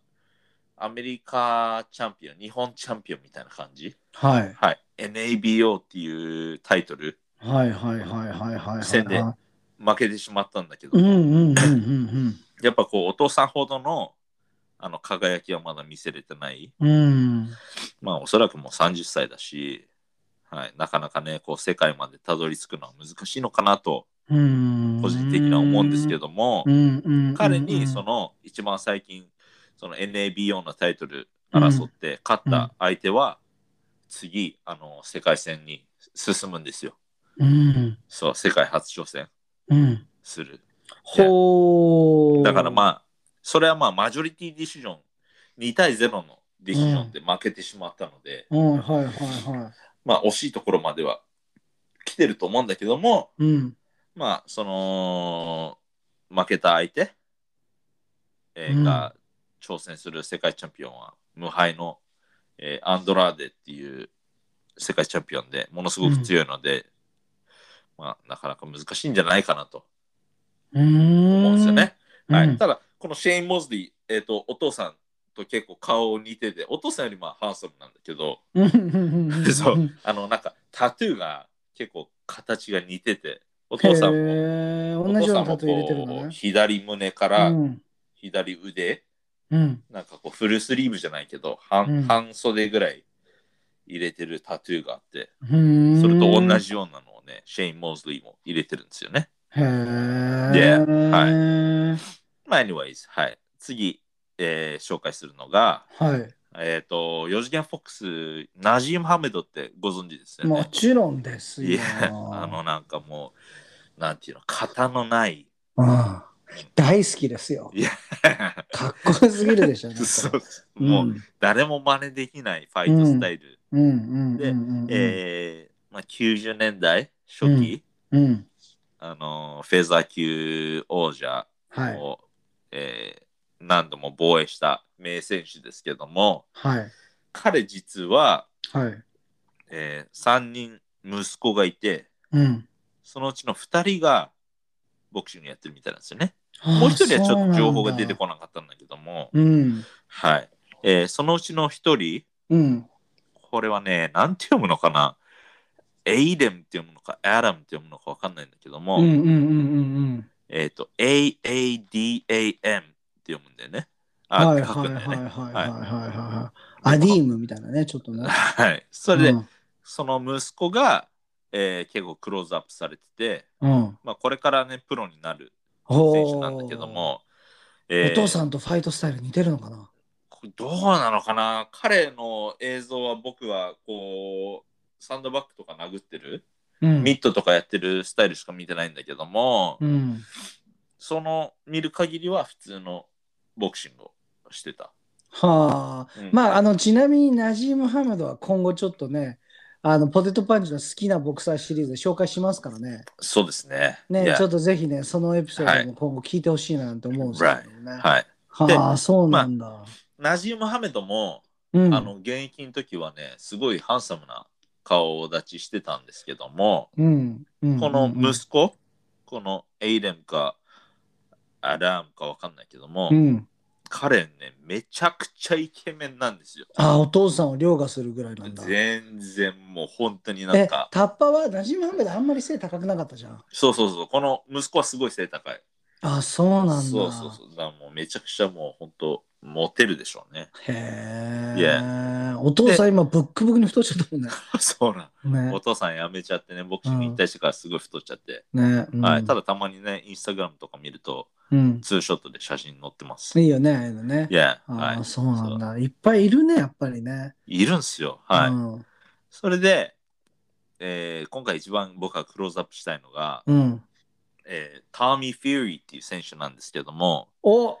アメリカチャンピオン日本チャンピオンみたいな感じ？はい。はい。NABO っていうタイトル、はいはいはいはいはいはい。戦で負けてしまったんだけど、うんうんうんうんやっぱこう、お父さんほどのあの輝きはまだ見せれてない。うん。うん。まあ、おそらくもう30歳だし、はい、なかなかね、こう、世界までたどり着くのは難しいのかなと、うん。個人的には思うんですけど、ども、うんうん、彼にその一番最近、その NABO のタイトル争って勝った相手は、次、あの、世界戦に進むんですよ。うん。そう、世界初挑戦うん。する。ほー。だからまあ、それはまあ、マジョリティディシジョン、2対0のディシジョンで負けてしまったので、まあ、惜しいところまでは来てると思うんだけども、い。うん。まあ、その、負けた相手、えーうん。が挑戦する世界チャンピオンは、無敗の、えーアンドラーデっていう世界チャンピオンでものすごく強いので、まあ、なかなか難しいんじゃないかなと。思うんですよね。はい、うんただ、このシェイン・モズリー、えー、とお父さんと結構顔似てて、お父さんよりまあハンサムなんだけど、うん。うん。うん。うん。そうあのなん。かタトゥーが結構形が似てて、お父さんも、同じ父さもようんなタトゥー入れてるこうのね。左胸からうん。左腕、うん。なんかこうフルスリーブじゃないけど、半,、うん半袖ぐらい入れてるタトゥーがあって、それと同。じようなのをね、シェイン・モズリーも入れてるんですよね。へー。ではい。まあ、anyways、はい。次、えー紹介するのが、はい。えっ、と、4次元フォックス、ナジーム・ハメドってご存知ですよね。もちろんですよ。いや、あの、なんかもう、なんていうの、型のない。うん大好きですよ。いや、かっこよすぎるでしょ。なんかそうもう、誰も真似できないファイトスタイル。うんうんうんでうんうんえーまあ、90年代初期、うん。あの、フェザー級王者はい。を、えー何度も防衛した名選手ですけども、はい。彼実は、はい。え3人息子がいて、うん。そのうちの2人がボクシングやってるみたいなんですよね。もう1人はちょっと情報が出てこなかったんだけども、うん。はい。えーそのうちの1人、うん。これはね、なんて読むのかなエイデムって読むのか、アダムって読むのかわかんないんだけども、えっ、と、AADAM って読むんだよね。うん。あ、はいはい。はいはいはいはいはい。アディームみたいなね、ちょっとね。はい。それで、うんその息子が、えー結構クローズアップされてて、うん。まあ、これからね、プロになるほ選手なんだけども、えーお父さんとファイトスタイル似てるのかな？どうなのかな？彼の映像は僕はこうサンドバッグとか殴ってる、うんミットとかやってるスタイルしか見てないんだけども、うん。その見る限りは普通のボクシングをしてた。はあ、うん。まああのちなみにナジーム・ハメドは今後ちょっとねあのポテトパンチの好きなボクサーシリーズで紹介しますからね。そうですね。ねちょっとぜひねそのエピソードも今後聞いてほしいななんて思うんですけどね、はい。ではあそうなんだ、ナジーム・ハメドも、うん。あの現役の時はね、すごいハンサムな顔立ちしてたんですけども、うん。うん。この息子、このエイデンかアダムかわかんないけども、うん彼ね、めちゃくちゃイケメンなんですよ。あお父さんを凌駕するぐらいなんだ全然もう本当になんえか、タッパはナジーム・ハメドあんまり背高くなかったじゃんそうそうそう、この息子はすごい背高い。あそうなんだそうそうそう。だもうめちゃくちゃもう本当、モテるでしょうね。へえ、Yeah お父さん今ブックブクに太っちゃったもんね そうなん。ねお父さん辞めちゃってね、ボクシング引退してからすごい太っちゃって。ね、うんはい、ただたまにね、インスタグラムとか見ると、うん、ツーショットで写真載ってます。いいよねああいうのね。いや、ああ、はい。そうなんだ。いっぱいいるねやっぱりね。いるんすよ。はい。うん。それで、えー今回一番僕がクローズアップしたいのが、うん、えーターミー・フューリーっていう選手なんですけども、お！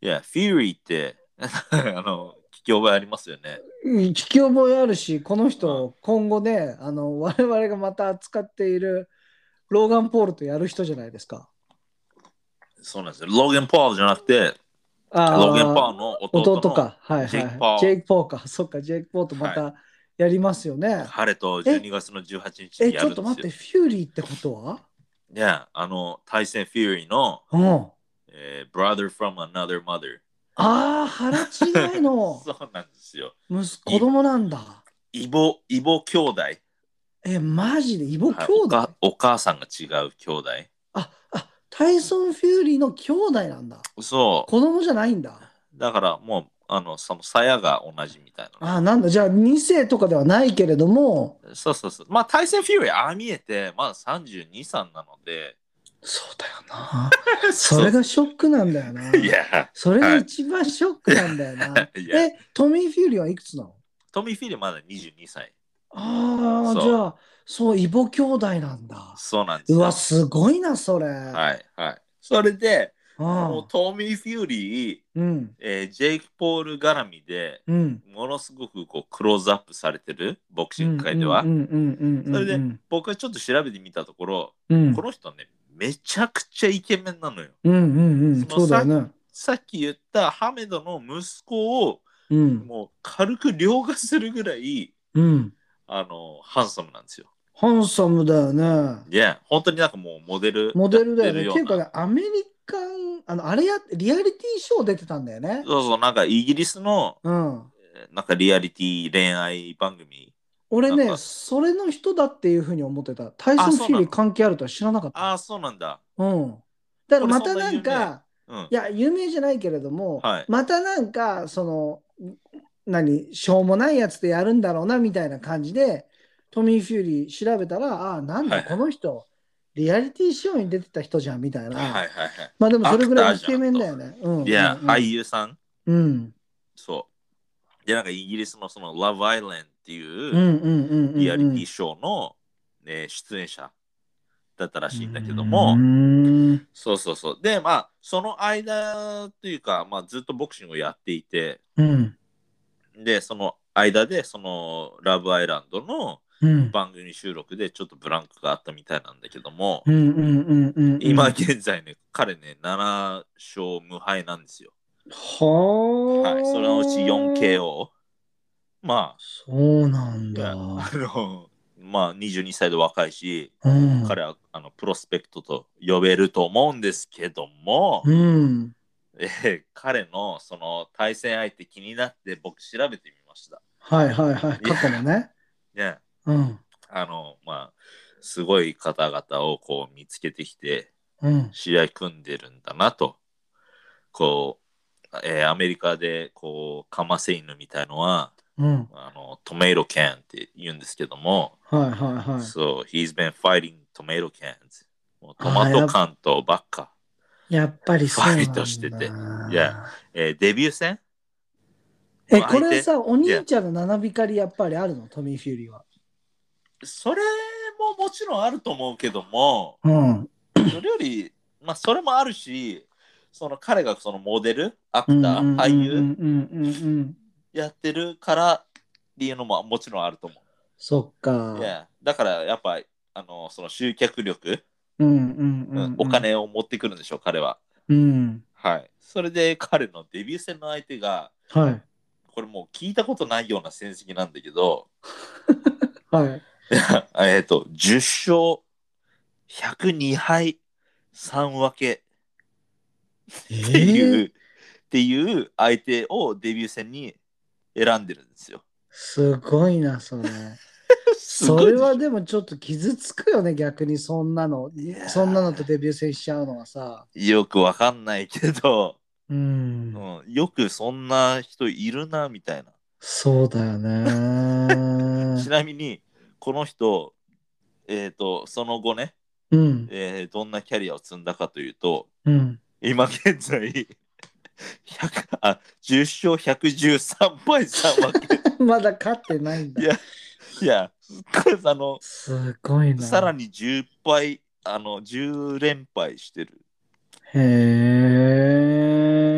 いや、フューリーって、あの、聞き覚えありますよね？うん聞き覚えあるしこの人今後ねあの我々がまた扱っているローガン・ポールとやる人じゃないですかそうなんですよ。ローゲン・ポールじゃなくて、あローゲン・ポールの弟の弟か。はいはいジェイクポールジェイク・ポールか。そっかジェイク・ポールとまたやりますよね、彼と12月の18日えにやるんですよ。ちょっと待ってフューリーってことは？いや、あの、対戦フューリーの、うん。えー brother from another mother。ああ腹違いの。そうなんですよ。息子供なんだ。イボ、イボ兄弟。えマジで？イボはい兄弟、おかお母さんが違う兄弟。ああタイソン・フューリーの兄弟なんだ。そ子供じゃないんだ。う。だからもう、あの、その鞘が同じみたいな。あなんだ。じゃあ2世とかではないけれども。そうそうそう。まあ、タイソン・フューリー、ああ見えて、まだ32、3なので。そうだよな。それがショックなんだよな。いや、それが一番ショックなんだよな。えトミー・フューリーはいくつなの？トミー・フューリーまだ22歳。ああじゃあそう異母兄弟なんだ。そうなんですよ。うわすごいなそれ、はい、はい。それで、もうあトミー・フューリー、うん。えージェイク・ポール絡みで、うん。ものすごくこうクローズアップされてる、ボクシング界では。うんうんうんうんうんそれでうん僕はちょっと調べてみたところ、うん。この人ね、めちゃくちゃイケメンなのよ。うんうんうん。そのそうだよね。さっき言ったハメドの息子をうん。もう軽く凌駕するぐらいうん。あのハンサムなんですよ。ハンサムだよねいや、本当になんかもうモデルモデルだよね。っていうかね、アメリカン、あの、あれや、リアリティショー出てたんだよね。そうそう、なんかイギリスのうん。えーなんかリアリティ恋愛番組。俺ね、それの人だっていうふうに思ってた。タイソン・フあそうなのューリー関係あるとは知らなかった。ああ、そうなんだ。うん。だからまたなんか、うんい。や、有名じゃないけれども、はいまたなんか、その、何、しょうもないやつでやるんだろうな、みたいな感じで、トミー・フューリー調べたら、ああ、なんだ、はいこの人、リアリティショーに出てた人じゃん、みたいな。はいはいはい。まあでもそれぐらいイケメンだよね。うん。いや、うん俳優さん。うん。そう。で、なんかイギリスのそのラブアイランドっていう。リアリティショーの、ね、出演者だったらしいんだけども、うんそうそうそう。で、まあ、その間というか、まあ、ずっとボクシングをやっていて、うんで、その間で、そのラブアイランドのうん番組収録でちょっとブランクがあったみたいなんだけども。今現在ね、彼ね、7勝無敗なんですよ。はあ。はい、そのうち 4KO。まそうなんあ、いやだ。あの、まあ、22歳で若いし、うん。彼はあのプロスペクトと呼べると思うんですけども、うん。えー彼のその対戦相手気になって僕調べてみました。はいはいはい。過去のね。ね、うん。あの、まあ、すごい方々をこう見つけてきて、うん。試合組んでるんだなと。こう、えーアメリカでこう、カマセイヌみたいのは、うん。あの、トメイトキャンって言うんですけども、はいはいはい。そう、he's been fighting tomato cans. もうトマト缶とばっか。やっぱりそうなんだ。ファイトしてていやえーデビュー戦？え、まあこれさ、相お兄ちゃんの七光りやっぱりあるの？トミー・フューリーは。それももちろんあると思うけども、うん。それより、まあ、それもあるし、その彼がそのモデル、アクうんター、俳優。やってるからっていうのももちろんあると思そっう。か。いやだからやっぱあのその集客力、うんうんうんうん。お。金を持ってくるんでしょう、彼は。うん。はい。それで彼のデビュー戦の相手が、はい。これもう聞いたことないような成績なんだけど、はい。えっと、10勝102敗3分けえっていう、ー、っていう相手をデビュー戦に選んでるんですよ。すごいな、それ。それはでもちょっと傷つくよね、逆にそんなのそんなのとデビュー戦しちゃうのはさ。よくわかんないけど、うん。うん、よくそんな人いるなみたいな。そうだよね ち。なみに、この人、えっ、と、その後ね、うん。えーどんなキャリアを積んだかというと、うん。今現在、100あ10勝113敗3分け。まだ勝ってないんだ。いや、いや、あの、すごいな。さらに10敗、あの、10連敗してる。へ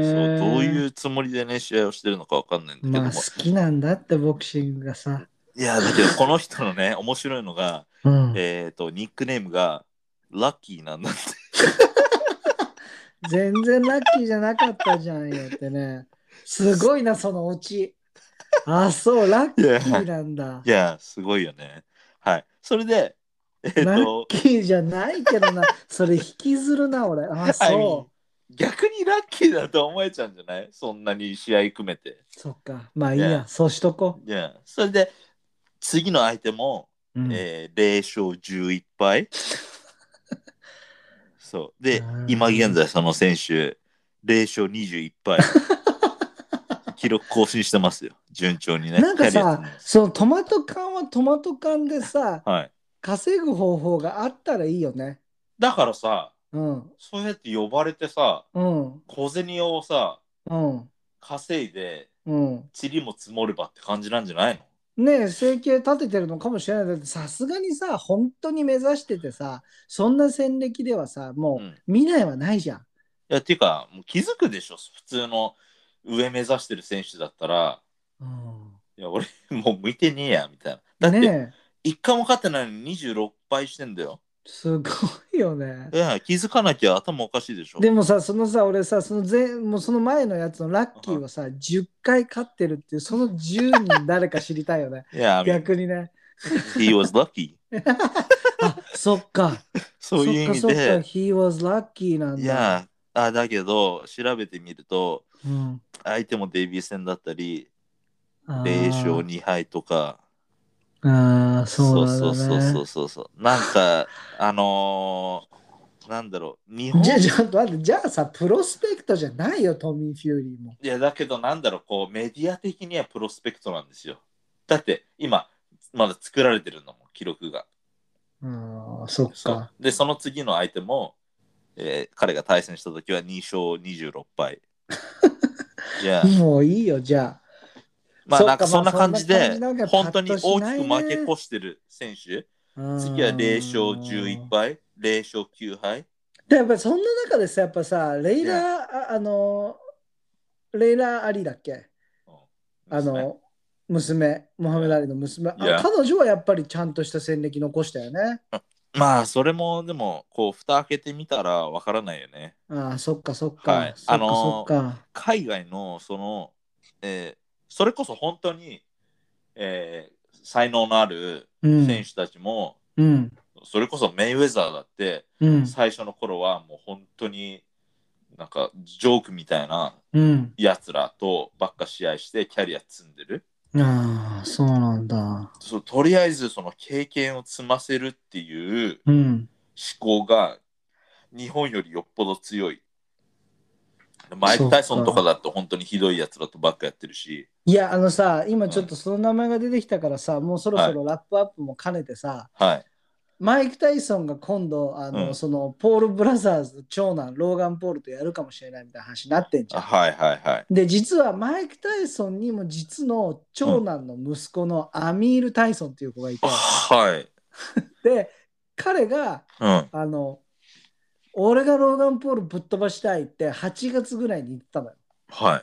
え。そう、どういうつもりでね、試合をしてるのかわかんないんだけども。まあ好きなんだってボクシングがさ。いや、だけど、この人のね、面白いのが、うん。えっ、と、ニックネームが、ラッキーなんだって。全然ラッキーじゃなかったじゃんよってね。すごいな、そのオチ。あ、そう、ラッキーなんだい。や、すごいよね。はい。それで、えっ、ラッと、キーじゃないけどな。それ引きずるな、俺。あ、I mean そ逆にラッキーだと思えちゃうんじゃない？そんなに試合組めて。う。そっか。まあいいや、Yeah そうしとこいや、それで、次の相手も、う。うんえー0勝11敗。そう。でうん、今現在その選手、0勝21敗。記録更新してますよ。順調にね。なんかさそのトマト缶はトマト缶でさ、はい。稼ぐ方法があったらいいよね。だからさ、うん。そうやって呼ばれてさ、うん。小銭をさ、うん。稼いで、うん。塵も積もればって感じなんじゃないの？ねえ、生計立ててるのかもしれない。だってさすがにさ、本当に目指しててさ、そんな戦歴ではさ、もうんう未来はないじゃん。いや、っていうか、もう気づくでしょ、普通の上目指してる選手だったら、いや、俺、もう向いてねえや、みたいな。だって、ねえ、一回も勝ってないのに26敗してんだよ。すごいよねい。や、気づかなきゃ頭おかしいでしょ。でもさ、そのさ、俺さ、その前もうその前のやつのラッキーはさ、10回勝ってるっていう、その10人誰か知りたいよね。いや、逆にね。he was lucky. あ、そっか。そういう意味そっかそっか、で、he was lucky なんだ。いや、あだけど、調べてみると、うん、相手もデビュー戦だったり、あー0勝2敗とか、あーそうなんだ、ね。そうそうそうそうそう。なんか、あのー、なんだろう、日本じゃあ、ちょっと待って、じゃあさ、プロスペクトじゃないよ、トミー・フューリーも。いや、だけど、なんだろう、こう、メディア的にはプロスペクトなんですよ。だって、今、まだ作られてるのも、記録が。ああ、そっそうか。で、その次の相手も、えー彼が対戦した時は2勝26敗。いや、もういいよ、じゃあ。まあ、なんかそんな感じで本当に大きく負け越してる選手。うん次は0勝11敗、0勝9敗。で、やっぱりそんな中でさ、やっぱさ、レイラ、ああの、レイラ・アリだっけ？あの、娘、モハメド・アリの娘。彼女はやっぱりちゃんとした戦歴残したよね。まあ、それも、でも、こう、蓋開けてみたらわからないよね。ああ、そっかそっか。はいあの。海外の、その、えーそれこそ本当に、えー才能のあるうん。選手たちも、うん。それこそメイウェザーだって、うん。最初の頃はもう本当になんかジョークみたいなうん。やつらとばっか試合してキャリア積んでるああ、そうなんだ。そうとりあえずその経験を積ませるっていううん。思考が日本よりよっぽど強いマイク・タイソンとかだと本当にひどいやつらとばっかやってるし。いや、あのさ、今ちょっとその名前が出てきたからさ、もうそろそろラップアップも兼ねてさ、はい。マイク・タイソンが今度、あの、うん。その、ポール・ブラザーズ、長男、ローガン・ポールとやるかもしれないみたいな話になってんじゃん。あはいはいはい。で、実はマイク・タイソンにも実の長男の息子のアミール・タイソンっていう子がいて、はい。で、彼が、うん。あの、俺がローガン・ポールぶっ飛ばしたいって8月ぐらいに言ってたのよ。はい。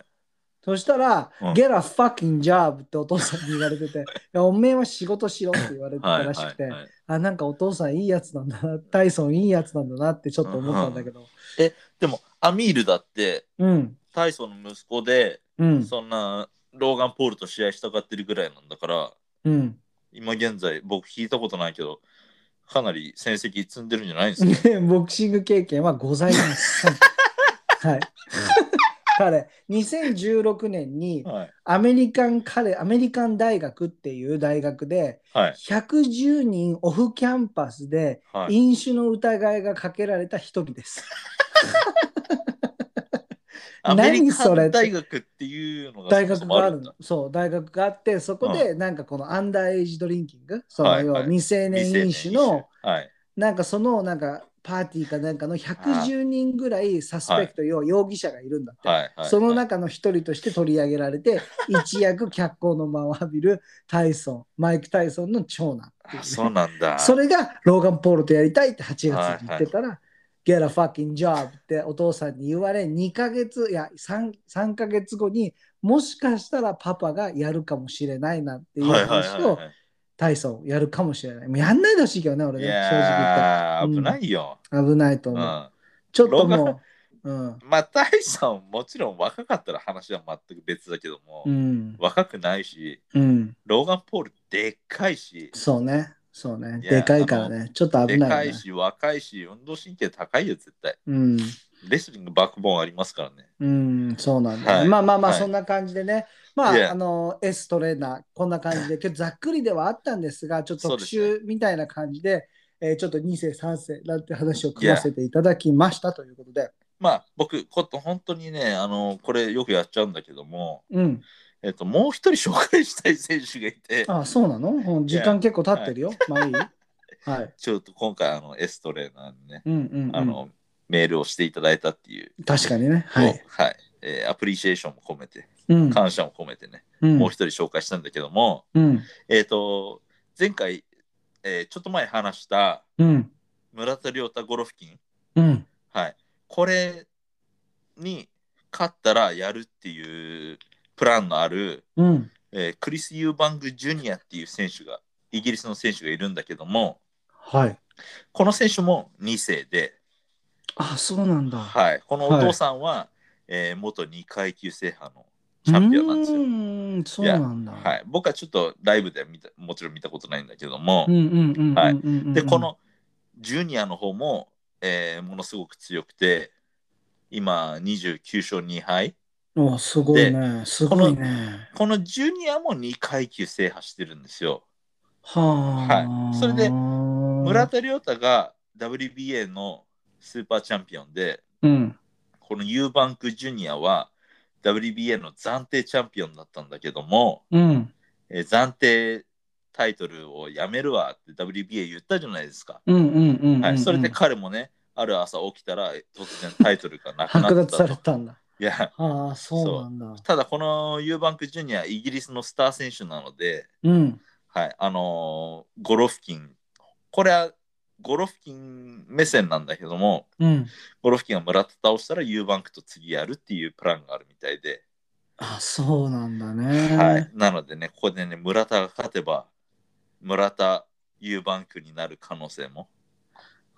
そしたら、うん Get a fucking job ってお父さんに言われてて、いやおめえは仕事しろって言われてたはい。らしくて、はいはいあ、なんかお父さんいいやつなんだな、タイソンいいやつなんだなってちょっと思ったんだけど。でも、アミールだって、うん、タイソンの息子で、うん、そんな、ローガン・ポールと試合したがってるぐらいなんだから、うん。今現在、僕聞いたことないけど、かなり戦績積んでるんじゃないですか？ねボクシング経験はございません。はい。彼、2016年にはい。アメリカンカレアメリカン大学っていう大学ではい。110人オフキャンパスではい。飲酒の疑いがかけられた一人です。アメリカ何それン大学っていうのが大学があるの。そう、大学があって、そこでなんかこのアンダーエイジドリンキング、そのはいはい要は未成年飲酒の、はい。なんかそのなんかパーティーかなんかの110人ぐらいサスペクト、要は容疑者がいるんだって。はい。はい。その中の一人として取り上げられて、一躍脚光の間を浴びるタイソン、マイク・タイソンの長男そうなんだ。それがローガン・ポールとやりたいって8月に言ってたら、Get a fucking job ってお父さんに言われ、2ヶ月、いや3、3ヶ月後にもしかしたらパパがやるかもしれないなっていう話を。タイソンやるかもしれない。もうやんないでほしいけどね、俺いね、正直やー、うん危ないよ。危ないと思う。うん。ちょっともう、うん。まあ、タイさんもちろん若かったら話は全く別だけども、うん。若くないし、うん。ローガン・ポールでっかいし、そうね。そうね。いやでかいからね。ちょっと危ないよね。でかいし、若いし、運動神経高いよ、絶対。うん。レスリングバックボーンありますからね。うん、そうなんだ、はいまあまあまあ、はいそんな感じでね。まあ、Yeah あの、S トレーナー、こんな感じで、今日ざっくりではあったんですが、ちょっと特そうで集みたいな感じで、えーちょっと2世、3世なんて話を組ませていただきましたということで。まあ、僕、こと本当にね、あの、これよくやっちゃうんだけども、うん。えっと、もう一人紹介したい選手がいて、あそうなの？うん時間結構経ってるよ。まあいい？はい。ちょっと今回、あの、エストレーナーにね、うんうん、うん。あの、メールをしていただいたっていう、確かにね。ははいい。えーアプリシエーションも込めて、うん。感謝も込めてね、うんもう一人紹介したんだけども、うん。えっ、と、前回、えーちょっと前話したうん。村田亮太ゴロフキン、うん。はい、これに勝ったらやるっていうプランのある、うん。えークリス・ユーバング・ジュニアっていう選手が、イギリスの選手がいるんだけども、はい。この選手も2世で、あ、そうなんだ。はい、このお父さんは、えー元2階級制覇のチャンピオンなんですよ。うーん、そうなんだ。はい、僕はちょっとライブでは見たもちろん見たことないんだけども、でこのジュニアの方も、えーものすごく強くて今29勝2敗おすごいね。すごいね。このジュニアも2階級制覇してるんですよはあ。はいそれで村田亮太が WBA のスーパーチャンピオンでうん。このユーバンクジュニアは WBA の暫定チャンピオンだったんだけども、うん。えー暫定タイトルをやめるわって WBA 言ったじゃないですか、それで彼もねある朝起きたら突然タイトルがなくな剥奪ったとされたんだ。いやああ、そうなんだ。ただこのユーバンクジュニアイギリスのスター選手なので、うん。はい、あのーゴロフキンこれはゴロフキン目線なんだけどもうん。ゴロフキンが村田倒したらユーバンクと次やるっていうプランがあるみたいで、あそうなんだね。はい、なのでねここでね村田が勝てば村田ユーバンクになる可能性も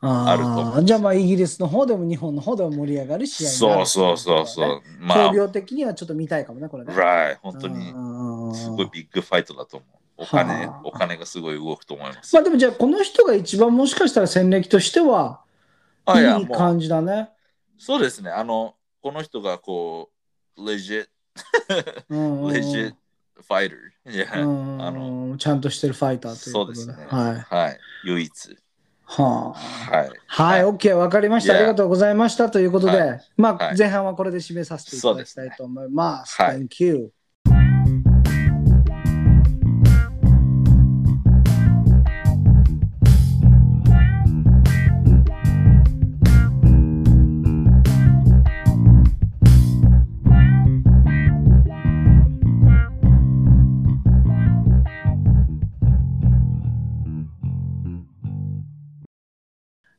ああると思うあじゃあまあイギリスの方でも日本の方でも盛り上がる試合になるそうそうそうそう。まあ工、業的にはちょっと見たいかもね、これね。right 本当ににすごいビッグファイトだと思う。お金はあ、お金がすごい動くと思います。まあでもじゃあこの人が一番もしかしたら戦歴としてはあいいい感じだね。そうですね。あの、この人がこう、legit、うんうん legit fighter。いや、うんあの、ちゃんとしてるファイターということで。そうですね。はい。はい。唯一。はあ。はい。はい、は OK、わかりました。ありがとうございましたということで、はまあ、はい前半はこれで締めさせていただきたいと思います。そうですね Thank you.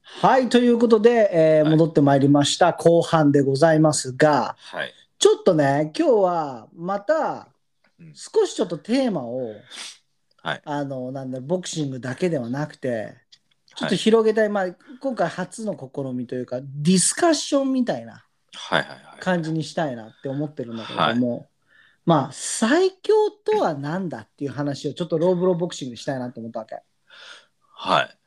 はい、ということで、えーはい戻ってまいりました。後半でございますが、はい。ちょっとね、今日はまたうん少しちょっとテーマを、はいあの、なんだ、ボクシングだけではなくて、ちょっとはい広げたい、まあ、今回初の試みというか、ディスカッションみたいなはいはいはい。感じにしたいなって思ってるんだけれども、まあ、最強とは何だっていう話をちょっとローブローボクシングでしたいなと思ったわけ。はい。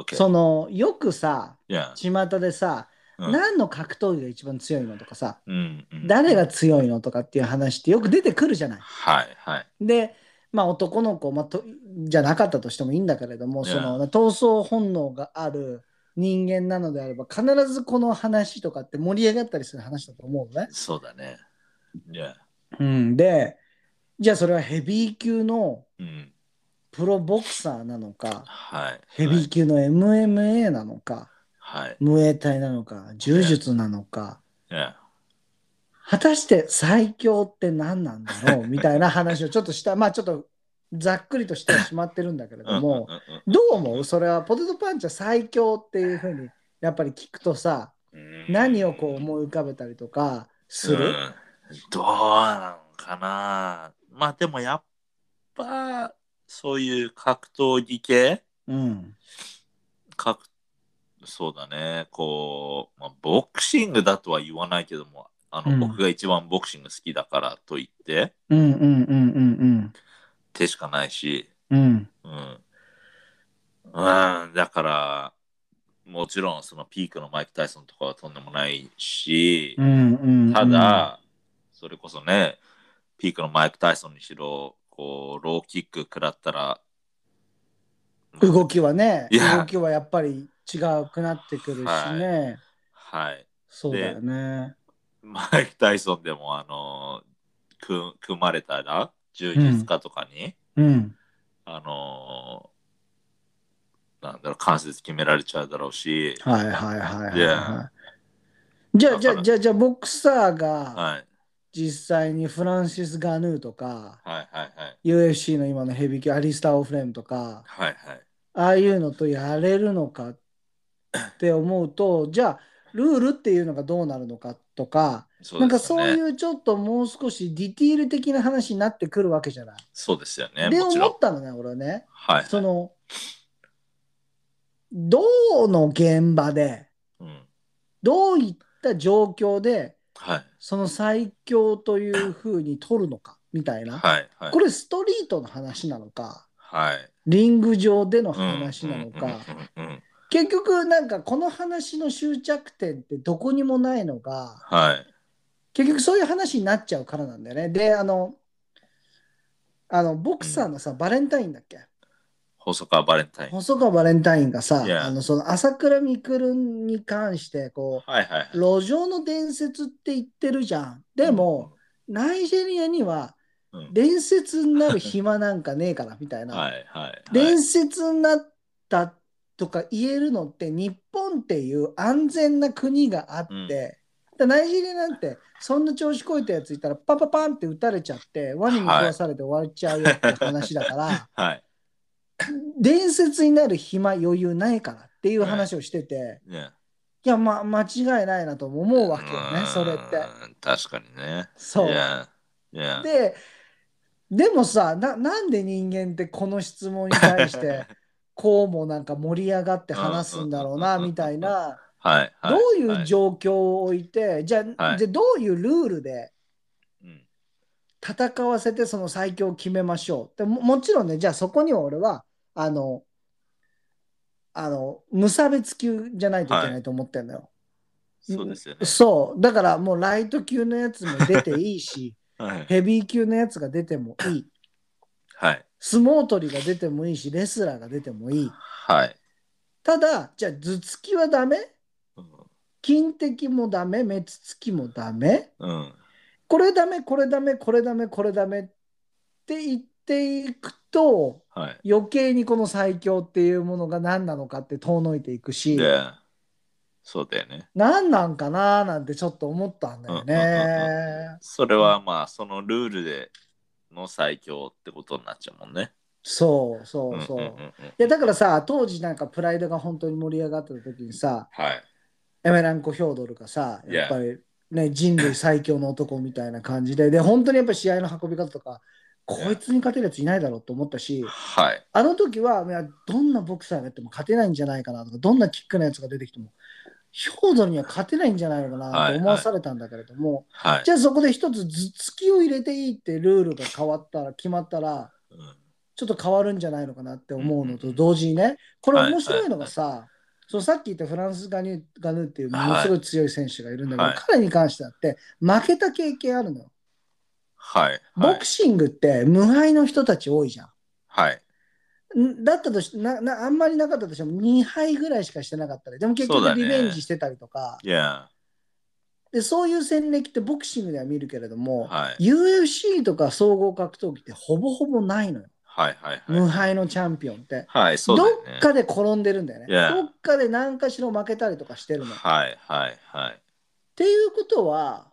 OK。その、よくさ、Yeah 巷でさ、うん何の格闘技が一番強いのとかさ、うんうん誰が強いのとかっていう話ってよく出てくるじゃない。はいはい。で、まあ男の子、まあ、とじゃなかったとしてもいいんだけれども、Yeah. その闘争本能がある人間なのであれば、必ずこの話とかって盛り上がったりする話だと思うのね。そうだね。Yeah うん、で、じゃあそれはヘビー級のうん。プロボクサーなのか、はい。ヘビー級の MMA なのか、はい。ムエタイなのか、柔術なのか、Yeah 果たして最強って何なんだろう みたいな話をちょっとした、まあちょっとざっくりとしてはしまってるんだけれども、どう思う？それはポテトパンチは最強っていうふうにやっぱり聞くとさ、何をこう思い浮かべたりとかする、うん。どうなのかな。まあでもやっぱそういう格闘技系？うん、格そうだね。こう、まあ、ボクシングだとは言わないけどもあの、うん。僕が一番ボクシング好きだからと言って。うんうんうんうん手しかないし、うん。うん。うんうん、だからもちろんそのピークのマイク・タイソンとかはとんでもないし、うんうん。ただ、それこそね、ピークのマイク・タイソンにしろ、こう、ローキック食らったら、動きはね動きはやっぱり違くなってくるしね、はい。そうだよね。マイク・タイソンでも、あの、組組まれたら、柔術家とかに、うん。あの、なんだろう、関節決められちゃうだろうし、はいはいはいはい、はい、じゃあじゃあじゃあボクサーがはい。実際にフランシス・ガヌーとかはいはいはい。UFC の今のヘビー級アリスター・オフレームとかはいはい。ああいうのとやれるのかって思うとじゃあルールっていうのがどうなるのかとか、そうなんかですよね。そういうちょっともう少しディティール的な話になってくるわけじゃない？そうですよね。でもちろん思っ。たのね俺はねはい。そのどの現場でうん。どういった状況ではい。その最強というふうに取るのかみたいな、はい。はい。これストリートの話なのかはい。リング上でのうん話なのか、うんうんうんうん結局なんかこの話の終着点ってどこにもないのがはい。結局そういう話になっちゃうからなんだよね。であのあのボクサーのさ、バレンタインだっけ？細川バレンタイン。細川バレンタインがさ、Yeah. あのその朝倉未来に関してこはいはいはい。う路上の伝説って言ってるじゃん。でも、ナイジェリアにはうん、伝説になる暇なんかねえからみたいな。はいはい。伝説になったとか言えるのって日本っていう安全な国があって、うんだナイジェリアなんてそんな調子こいたやついたらパパパンって撃たれちゃってワニに食わされて終わっちゃうよって話だから、はい。伝説になる暇余裕ないからっていう話をしてて、ね。いやま間違いないなと思うわけよねそれって。うん。確かにね。そう。ででもさななんで人間ってこの質問に対して こうもなんか盛り上がって話すんだろうなみたいなはい。はい。どういうはい状況を置いてじゃあはいじゃあどういうルールでうん戦わせてその最強を決めましょうでももちろんねじゃあそこには俺はあのあの無差別級じゃないといけないと思ってんだよ。そうですよね。そうだからもうライト級のやつも出ていいしはい。ヘビー級のやつが出てもいい。はい。相撲取りが出てもいいし、レスラーが出てもいい。はい。ただ、じゃあ、頭突きはダメ？うん金的もダメ？目つつきもダメ？うん。これダメこれダメこれダメこれダメって言っていくと、はい。余計にこの最強っていうものが何なのかって遠のいていくし、で、そうだよね。何なんかななんてちょっと思ったんだよね。それはまあ、そのルールでの最強ってことになっちゃうもんね。そうそうそう。んんんうんいやだからさ当時なんかプライドが本当に盛り上がってた時にさはい。エメランコ・ヒョードルがさ.やっぱりね人類最強の男みたいな感じでで本当にやっぱ試合の運び方とかこいつに勝てるやついないだろうと思ったしはい。あの時はいやどんなボクサーがやっても勝てないんじゃないかなとかどんなキックのやつが出てきてもヒョードルには勝てないんじゃないのかなと思わされたんだけれども、はい。じゃあそこで一つ頭突きを入れていいってルールが変わったら決まったらうんちょっと変わるんじゃないのかなって思うのと同時にね、これはい面白いのがさ、そうさっき言ったフランスガニュガヌーっていうものすごい強い選手がいるんだけど、はい彼に関してだって負けた経験あるのよ。はい。はいボク。シングって無敗の人たち多いじゃはい。ん。んだったとしななあんまりなかったとしても2敗ぐらいしかしてなかったりでも結局リベンジしてたりとかいや。でそういう戦歴ってボクシングでは見るけれども、はい。UFC とか総合格闘技ってほぼほぼないのよ、はい。はい。無はい。敗のチャンピオンって。はい。そうねっ。かで転んでるんだよね。Yeah. どっかで何かしら負けたりとかしてるの。っはい。はい。はい。ていうことは、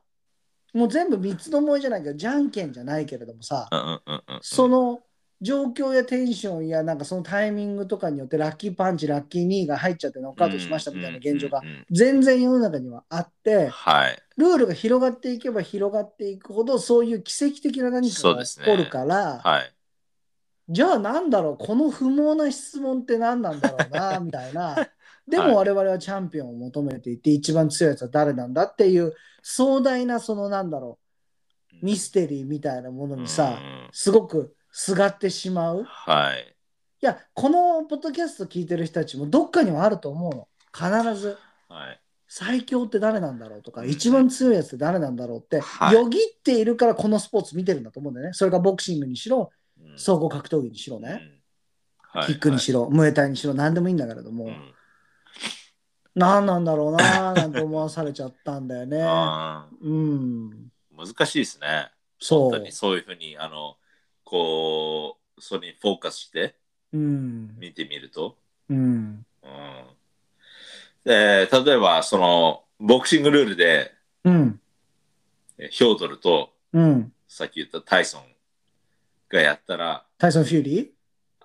もう全部三つどもえじゃないけど、じゃんけんじゃないけれどもさ、うんうんうんうん。その状況やテンションやなんかそのタイミングとかによってラッキーパンチ、ラッキー2が入っちゃってノックアウトしましたみたいな現状が全然世の中にはあって、はい。ルールが広がっていけば広がっていくほどそういう奇跡的な何かが起こるから、はい。じゃあなんだろう、この不毛な質問って何なんだろうな、みたいな。ではいも我々はチャンピオンを求めていて、一番強いやつは誰なんだっていう壮大な、そのなんだろう、ミステリーみたいなものにさう、んすごくすがってしまう。いはい。や、このポッドキャスト聞いてる人たちもどっかにはあると思うの。必ず。はい。最強って誰なんだろうとか、うん一番強いやつって誰なんだろうって、はいよぎっているからこのスポーツ見てるんだと思うんだよね。それがボクシングにしろ、うん総合格闘技にしろね。キックにしろ、ムエタイにしろ、何でもいいんだけれども、うん何なんだろうなーなんて思わされちゃったんだよね。あうん。ー難しいですね。そう本当に。そういうふうに、あの、こう、それにフォーカスしてうん。見てみると。うん。うんで例えば、その、ボクシングルールで、うん。えヒョードルと、うん。さっき言ったタイソンがやったら、タイソン・フューリー？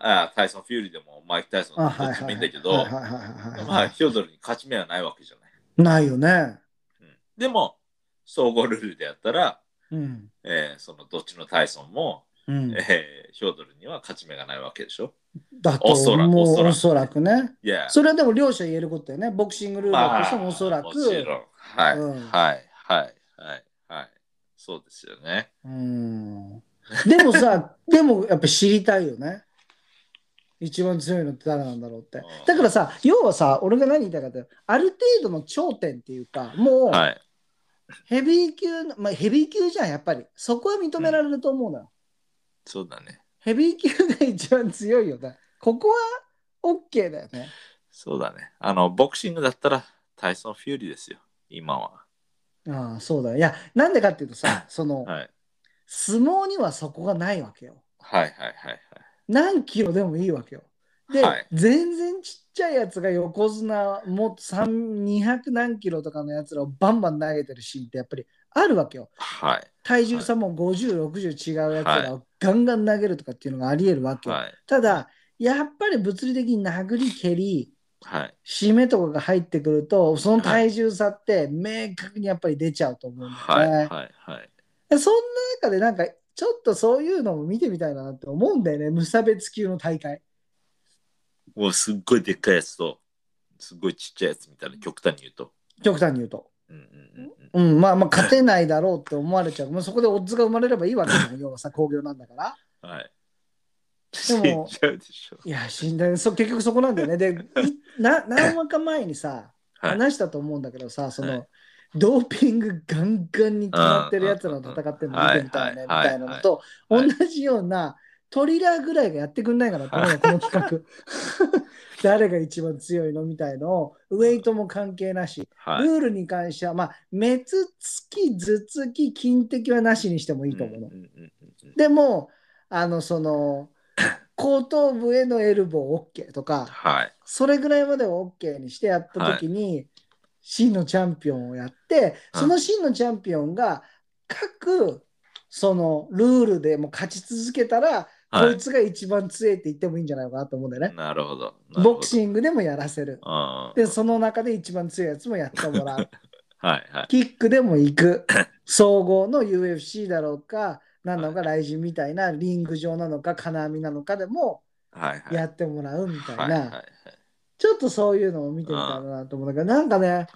あタイソン・フューリーでもマイク・タイソンどっち。もいいんだけど、まあ、はい。ヒョードルに勝ち目はないわけじゃない。ないよね。うんでも、総合ルールでやったら、うん。えーそのどっちのタイソンも、うん。えーヒョードルには勝ち目がないわけでしょ。だとおそらくもうおそらくね。いや、それはでも両者言えることだよね。ボクシングルールだとしてもおそらく。もちろん。はい、うんはい、はい、はい、はい。そうですよね。うん。でもさ、でもやっぱ知りたいよね。一番強いのって誰なんだろうってうん。だからさ、要はさ、俺が何言いたいかって、ある程度の頂点っていうか、もうはい。ヘビー級の、まあヘビー級じゃん、やっぱり。そこは認められると思うのよ。そうだね。ヘビー級が一番強いよね。ここは OK だよね。そうだね。あの、ボクシングだったら、タイソン・フューリーですよ。今は。ああ、そうだ。いや、なんでかっていうとさ、その、はい。相撲にはそこがないわけよ。はい、はい、はい。何キロでもいいわけよ。で、はい全然ちっちゃいやつが横綱もっと3 200何キロとかのやつらをバンバン投げてるシーンってやっぱりあるわけよ。はい。体重差も50、60違うやつらをガンガン投げるとかっていうのがあり得るわけよ。はい。ただ、やっぱり物理的に殴り蹴り、はい。締めとかが入ってくると、その体重差って明確にやっぱり出ちゃうと思うんだはい。よね。そんな中でなんかちょっとそういうのも見てみたいなって思うんだよね。無差別級の大会。もうすっごいでっかいやつと、すっごいちっちゃいやつみたいな、極端に言うと。極端に言うと。うんまあまあ勝てないだろうって思われちゃう。もうそこでオッズが生まれればいいわけじゃん。要はさ、工業なんだから。はい。でも。いや、死んだそ結局そこなんだよね。で、いな何話か前にさ、はい。話したと思うんだけどさ、その、はいドーピングガンガンに決まってるやつらの戦ってるの見てみたいね、みはいたいなのと、はい同じようなトリラーぐらいがやってくんないかなと思うの、この企画。誰が一番強いのみたいのを、ウェイトも関係なし、はい。ルールに関しては、まあ、滅つき、頭突き、金的はなしにしてもいいと思うの。んんうんうんでも、あの、その、後頭部へのエルボー OK とか、はい。それぐらいまでを OK にしてやったときに、真のチャンピオンをやって、その真のチャンピオンが各そのルールでも勝ち続けたら、はいこいつが一番強いって言ってもいいんじゃないのかなと思うんだよね。なるほど。ボクシングでもやらせる。うんで、その中で一番強いやつもやってもらう。はいはい。キックでも行く。総合の UFC だろうか、何なのか、ライジンみたいなリング上なのか、金網なのかでも。やってもらうみたいはいはいはな。い。ちょっとそういうのを見てみたいなと思うんだけど、なんかね、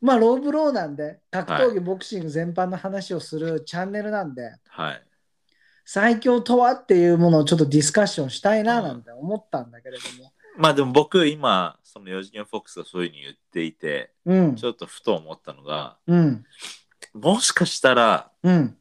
まあ、ローブローなんで、格闘技、ボクシング全般の話をするチャンネルなんで、はい。最強とはっていうものをちょっとディスカッションしたいななんて思ったんだけれども。まあでも僕今、その4次元フォックスがそういうふうに言っていて、うんち。ょっとふと思ったのが、うん。もしかしたら、うん。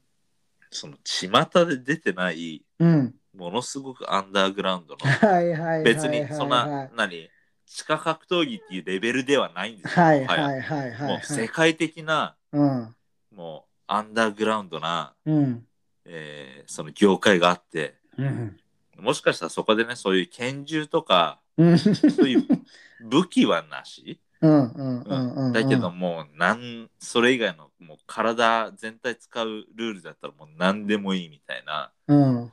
その巷で出てない、うん。ものすごくアンダーグラウンドの。別にそんな、何、地下格闘技っていうレベルではないんですよ。はいもはいはいはい。もう世界的な、うん。もうアンダーグラウンドな、うん。えーその業界があって、うん。もしかしたらそこでね、そういう拳銃とか、うん。そういう武器はなし。だけどもうなんそれ以外のもう体全体使うルールだったらもう何でもいいみたいなうん。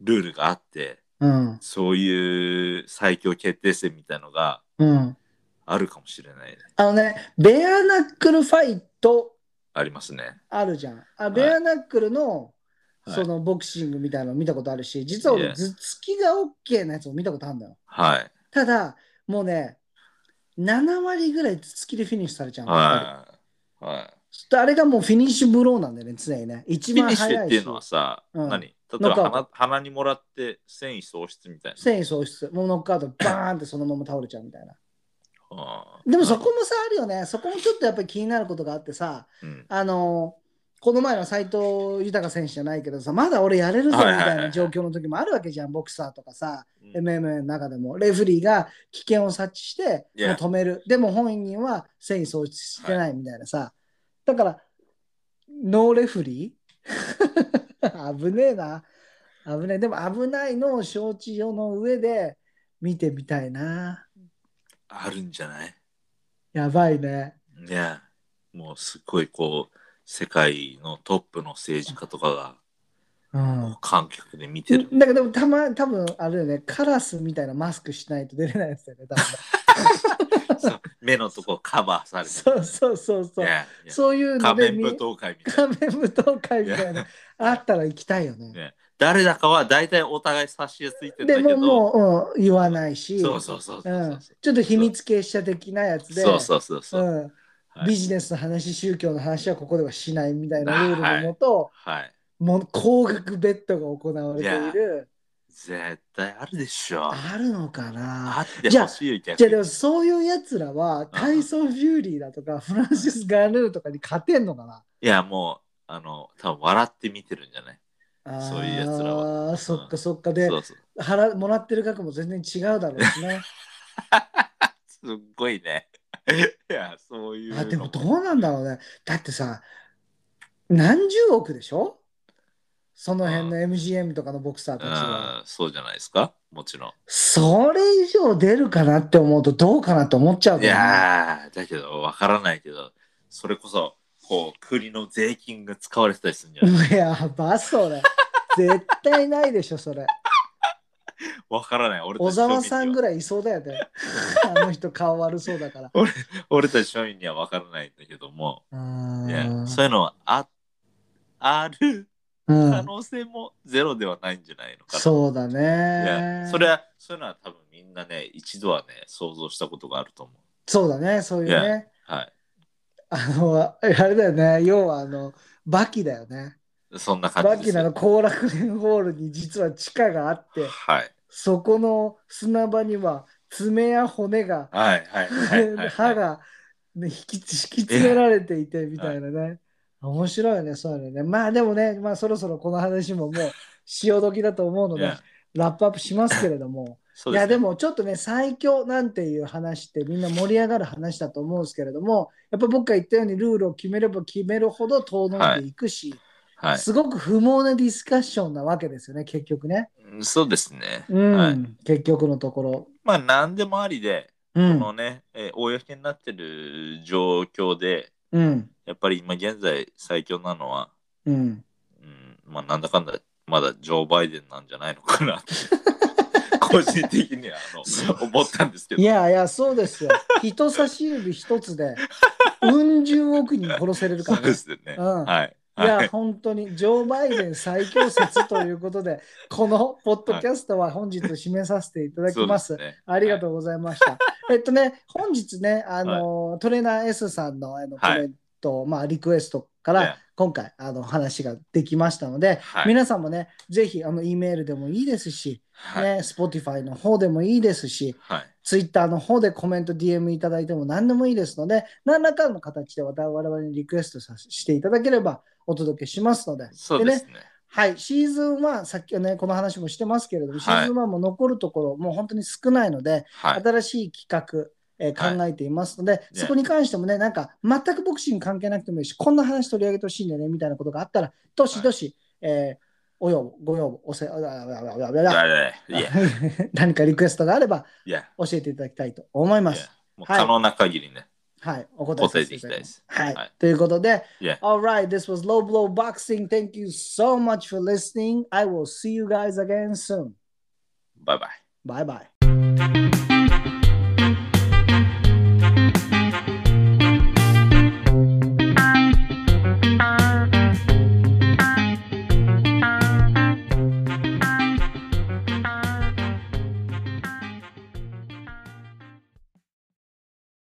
ルールがあってうん。そういう最強決定戦みたいのがうん。あるかもしれないねあのね、ベアナックルファイトありますねあるじゃん。あベアナックルの、はいそのボクシングみたいなの見たことあるし、実は俺.頭突きが OK なやつを見たことあるんだよ。はいただ、もうね、7割ぐらい頭突きでフィニッシュされちゃうはいはいあれがもうフィニッシュブローなんだよね、常にね。一番フィニッシュっていうのはさ、うん何？例えば鼻鼻にもらって繊維喪失みたいな繊維喪失、もうノックアウト、バーンってそのまま倒れちゃうみたいな。あでもそこもさ、あるよね。そこもちょっとやっぱり気になることがあってさ、うんあのこの前の斎藤豊選手じゃないけどさ、まだ俺やれるぞみはいはいはいたいな状況の時もあるわけじゃん、ボクサーとかさ、うん MMA の中でも。レフェリーが危険を察知して、もう.止める。でも本人は繊維喪失してないみたいなさ。だから、ノーレフリー？危ねえな。危ねえ。でも危ないのを承知の上で見てみたいな。あるんじゃない？やばいね。いや、もうすごいこう、世界のトップの政治家とかがうん。観客で見てる。だけどたま多分あれだよね、カラスみたいなマスクしないと出れないやつだよね、多分 目のとこカバーされてそうそうそうそう。いやいや。そういうの仮面舞踏会みたい仮面舞踏会みたいな。あったら行きたいよね。な、ね。誰だかは大体お互い差しついてるんだでけど、ももう、うん、言わないし、そうそうそうそううん。ちょっと秘密結社的なやつで、そうそうそうそう。うん。はい。ビジネスの話、宗教の話はここではしないみたいなルールのもと、はい。もう高額ベッドが行われている、絶対あるでしょ。あるのかな？あってほしいよ、逆じゃあでにもそういうやつらはタイソン・フューリーだとかフランシス・ガヌーとかに勝てんのかな？いや、もう、あの、多分笑って見てるんじゃない？そういうやつらはそっかそっかでそうそう。払もらってる額も全然違うだろうしね。すっごいね。いや、そういうの。あでもどうなんだろうね。だってさ何十億でしょ？その辺の MGM とかのボクサーたちは。うん、そうじゃないですか？もちろん。それ以上出るかなって思うとどうかなって思っちゃういけどねやー、だけど、わからないけど、それこそ、こう、国の税金が使われてたりするんじゃない？いやばそれ。絶対ないでしょそれ。わからない。俺小沢さんぐらい。らいいそうだよね。あの人顔悪そうだから。俺たち庶民にはわからないんだけども、ういやそういうのはああるうん可能性もゼロではないんじゃないのかな。そうだいねや。それは、そういうのは多分みんなね、一度はね、想像したことがあると思う。そうだね、そういうね。はい。あの、あれだよね、要はあの、バキだよね。そんな感バキじですよ。ナの後楽園ホールに実は地下があって、はい。そこの砂場には爪や骨が、はいはいはいはい。歯が、ね、引き敷き詰められていてみたいなね。面白いよね、そういうのね。まあでもね、まあそろそろこの話ももう 潮時だと思うのでラップアップしますけれども。そうですねいやでもちょっとね最強なんていう話ってみんな盛り上がる話だと思うんですけれどもやっぱ僕が言ったようにルールを決めれば決めるほど遠のいていくし、はい。すごく不毛なディスカッションなわけですよね結局ね、うんそうですね。うんはい。結局のところ、まあ、何でもありで、こうんのね、えー公になってる状況で、うん。やっぱり今現在最強なのは、うん。うん、まあ、なんだかんだ、まだジョー・バイデンなんじゃないのかな 個人的にはあの思ったんですけど。いやいや、そうですよ。人差し指一つで、うん十億人殺せれるからね。そうですよね、うん。はいい。や、はい本当に、ジョー・バイデン最強説ということで、このポッドキャストは本日締めさせていただきます。すね。ありがとうございました。えっとね、本日ね、あの、トレーナー S さんのあのコはいメント、まあ、リクエストから、今回、あの、話ができましたので、はい。皆さんもね、ぜひ、あの、E メールでもいいですし、はい。ね、Spotify の方でもいいですし、はい。ツイッターの方でコメント、DM いただいても何でもいいですので、何らかの形で我々にリクエストさしていただければお届けしますので。ねそうですね。はい、シーズン1、さっきはね、この話もしてますけれども、い。シーズン1も残るところ、もう本当に少ないので、はい。新しい企画、えーはい。考えていますので、ね。そこに関してもね、なんか全くボクシング関係なくてもいいし、こんな話取り上げてほしいんだよねみたいなことがあったら、どしどし、えーお要望、ご要望、おせ、何かリクエストがあれば教えていただきたいと思います。可能な限りね、はい、お答えさせていただきます。はい、はいということで、いや Alright, this was Low Blow Boxing. Thank you so much for listening. I will see you guys again soon. バイバイ Bye bye.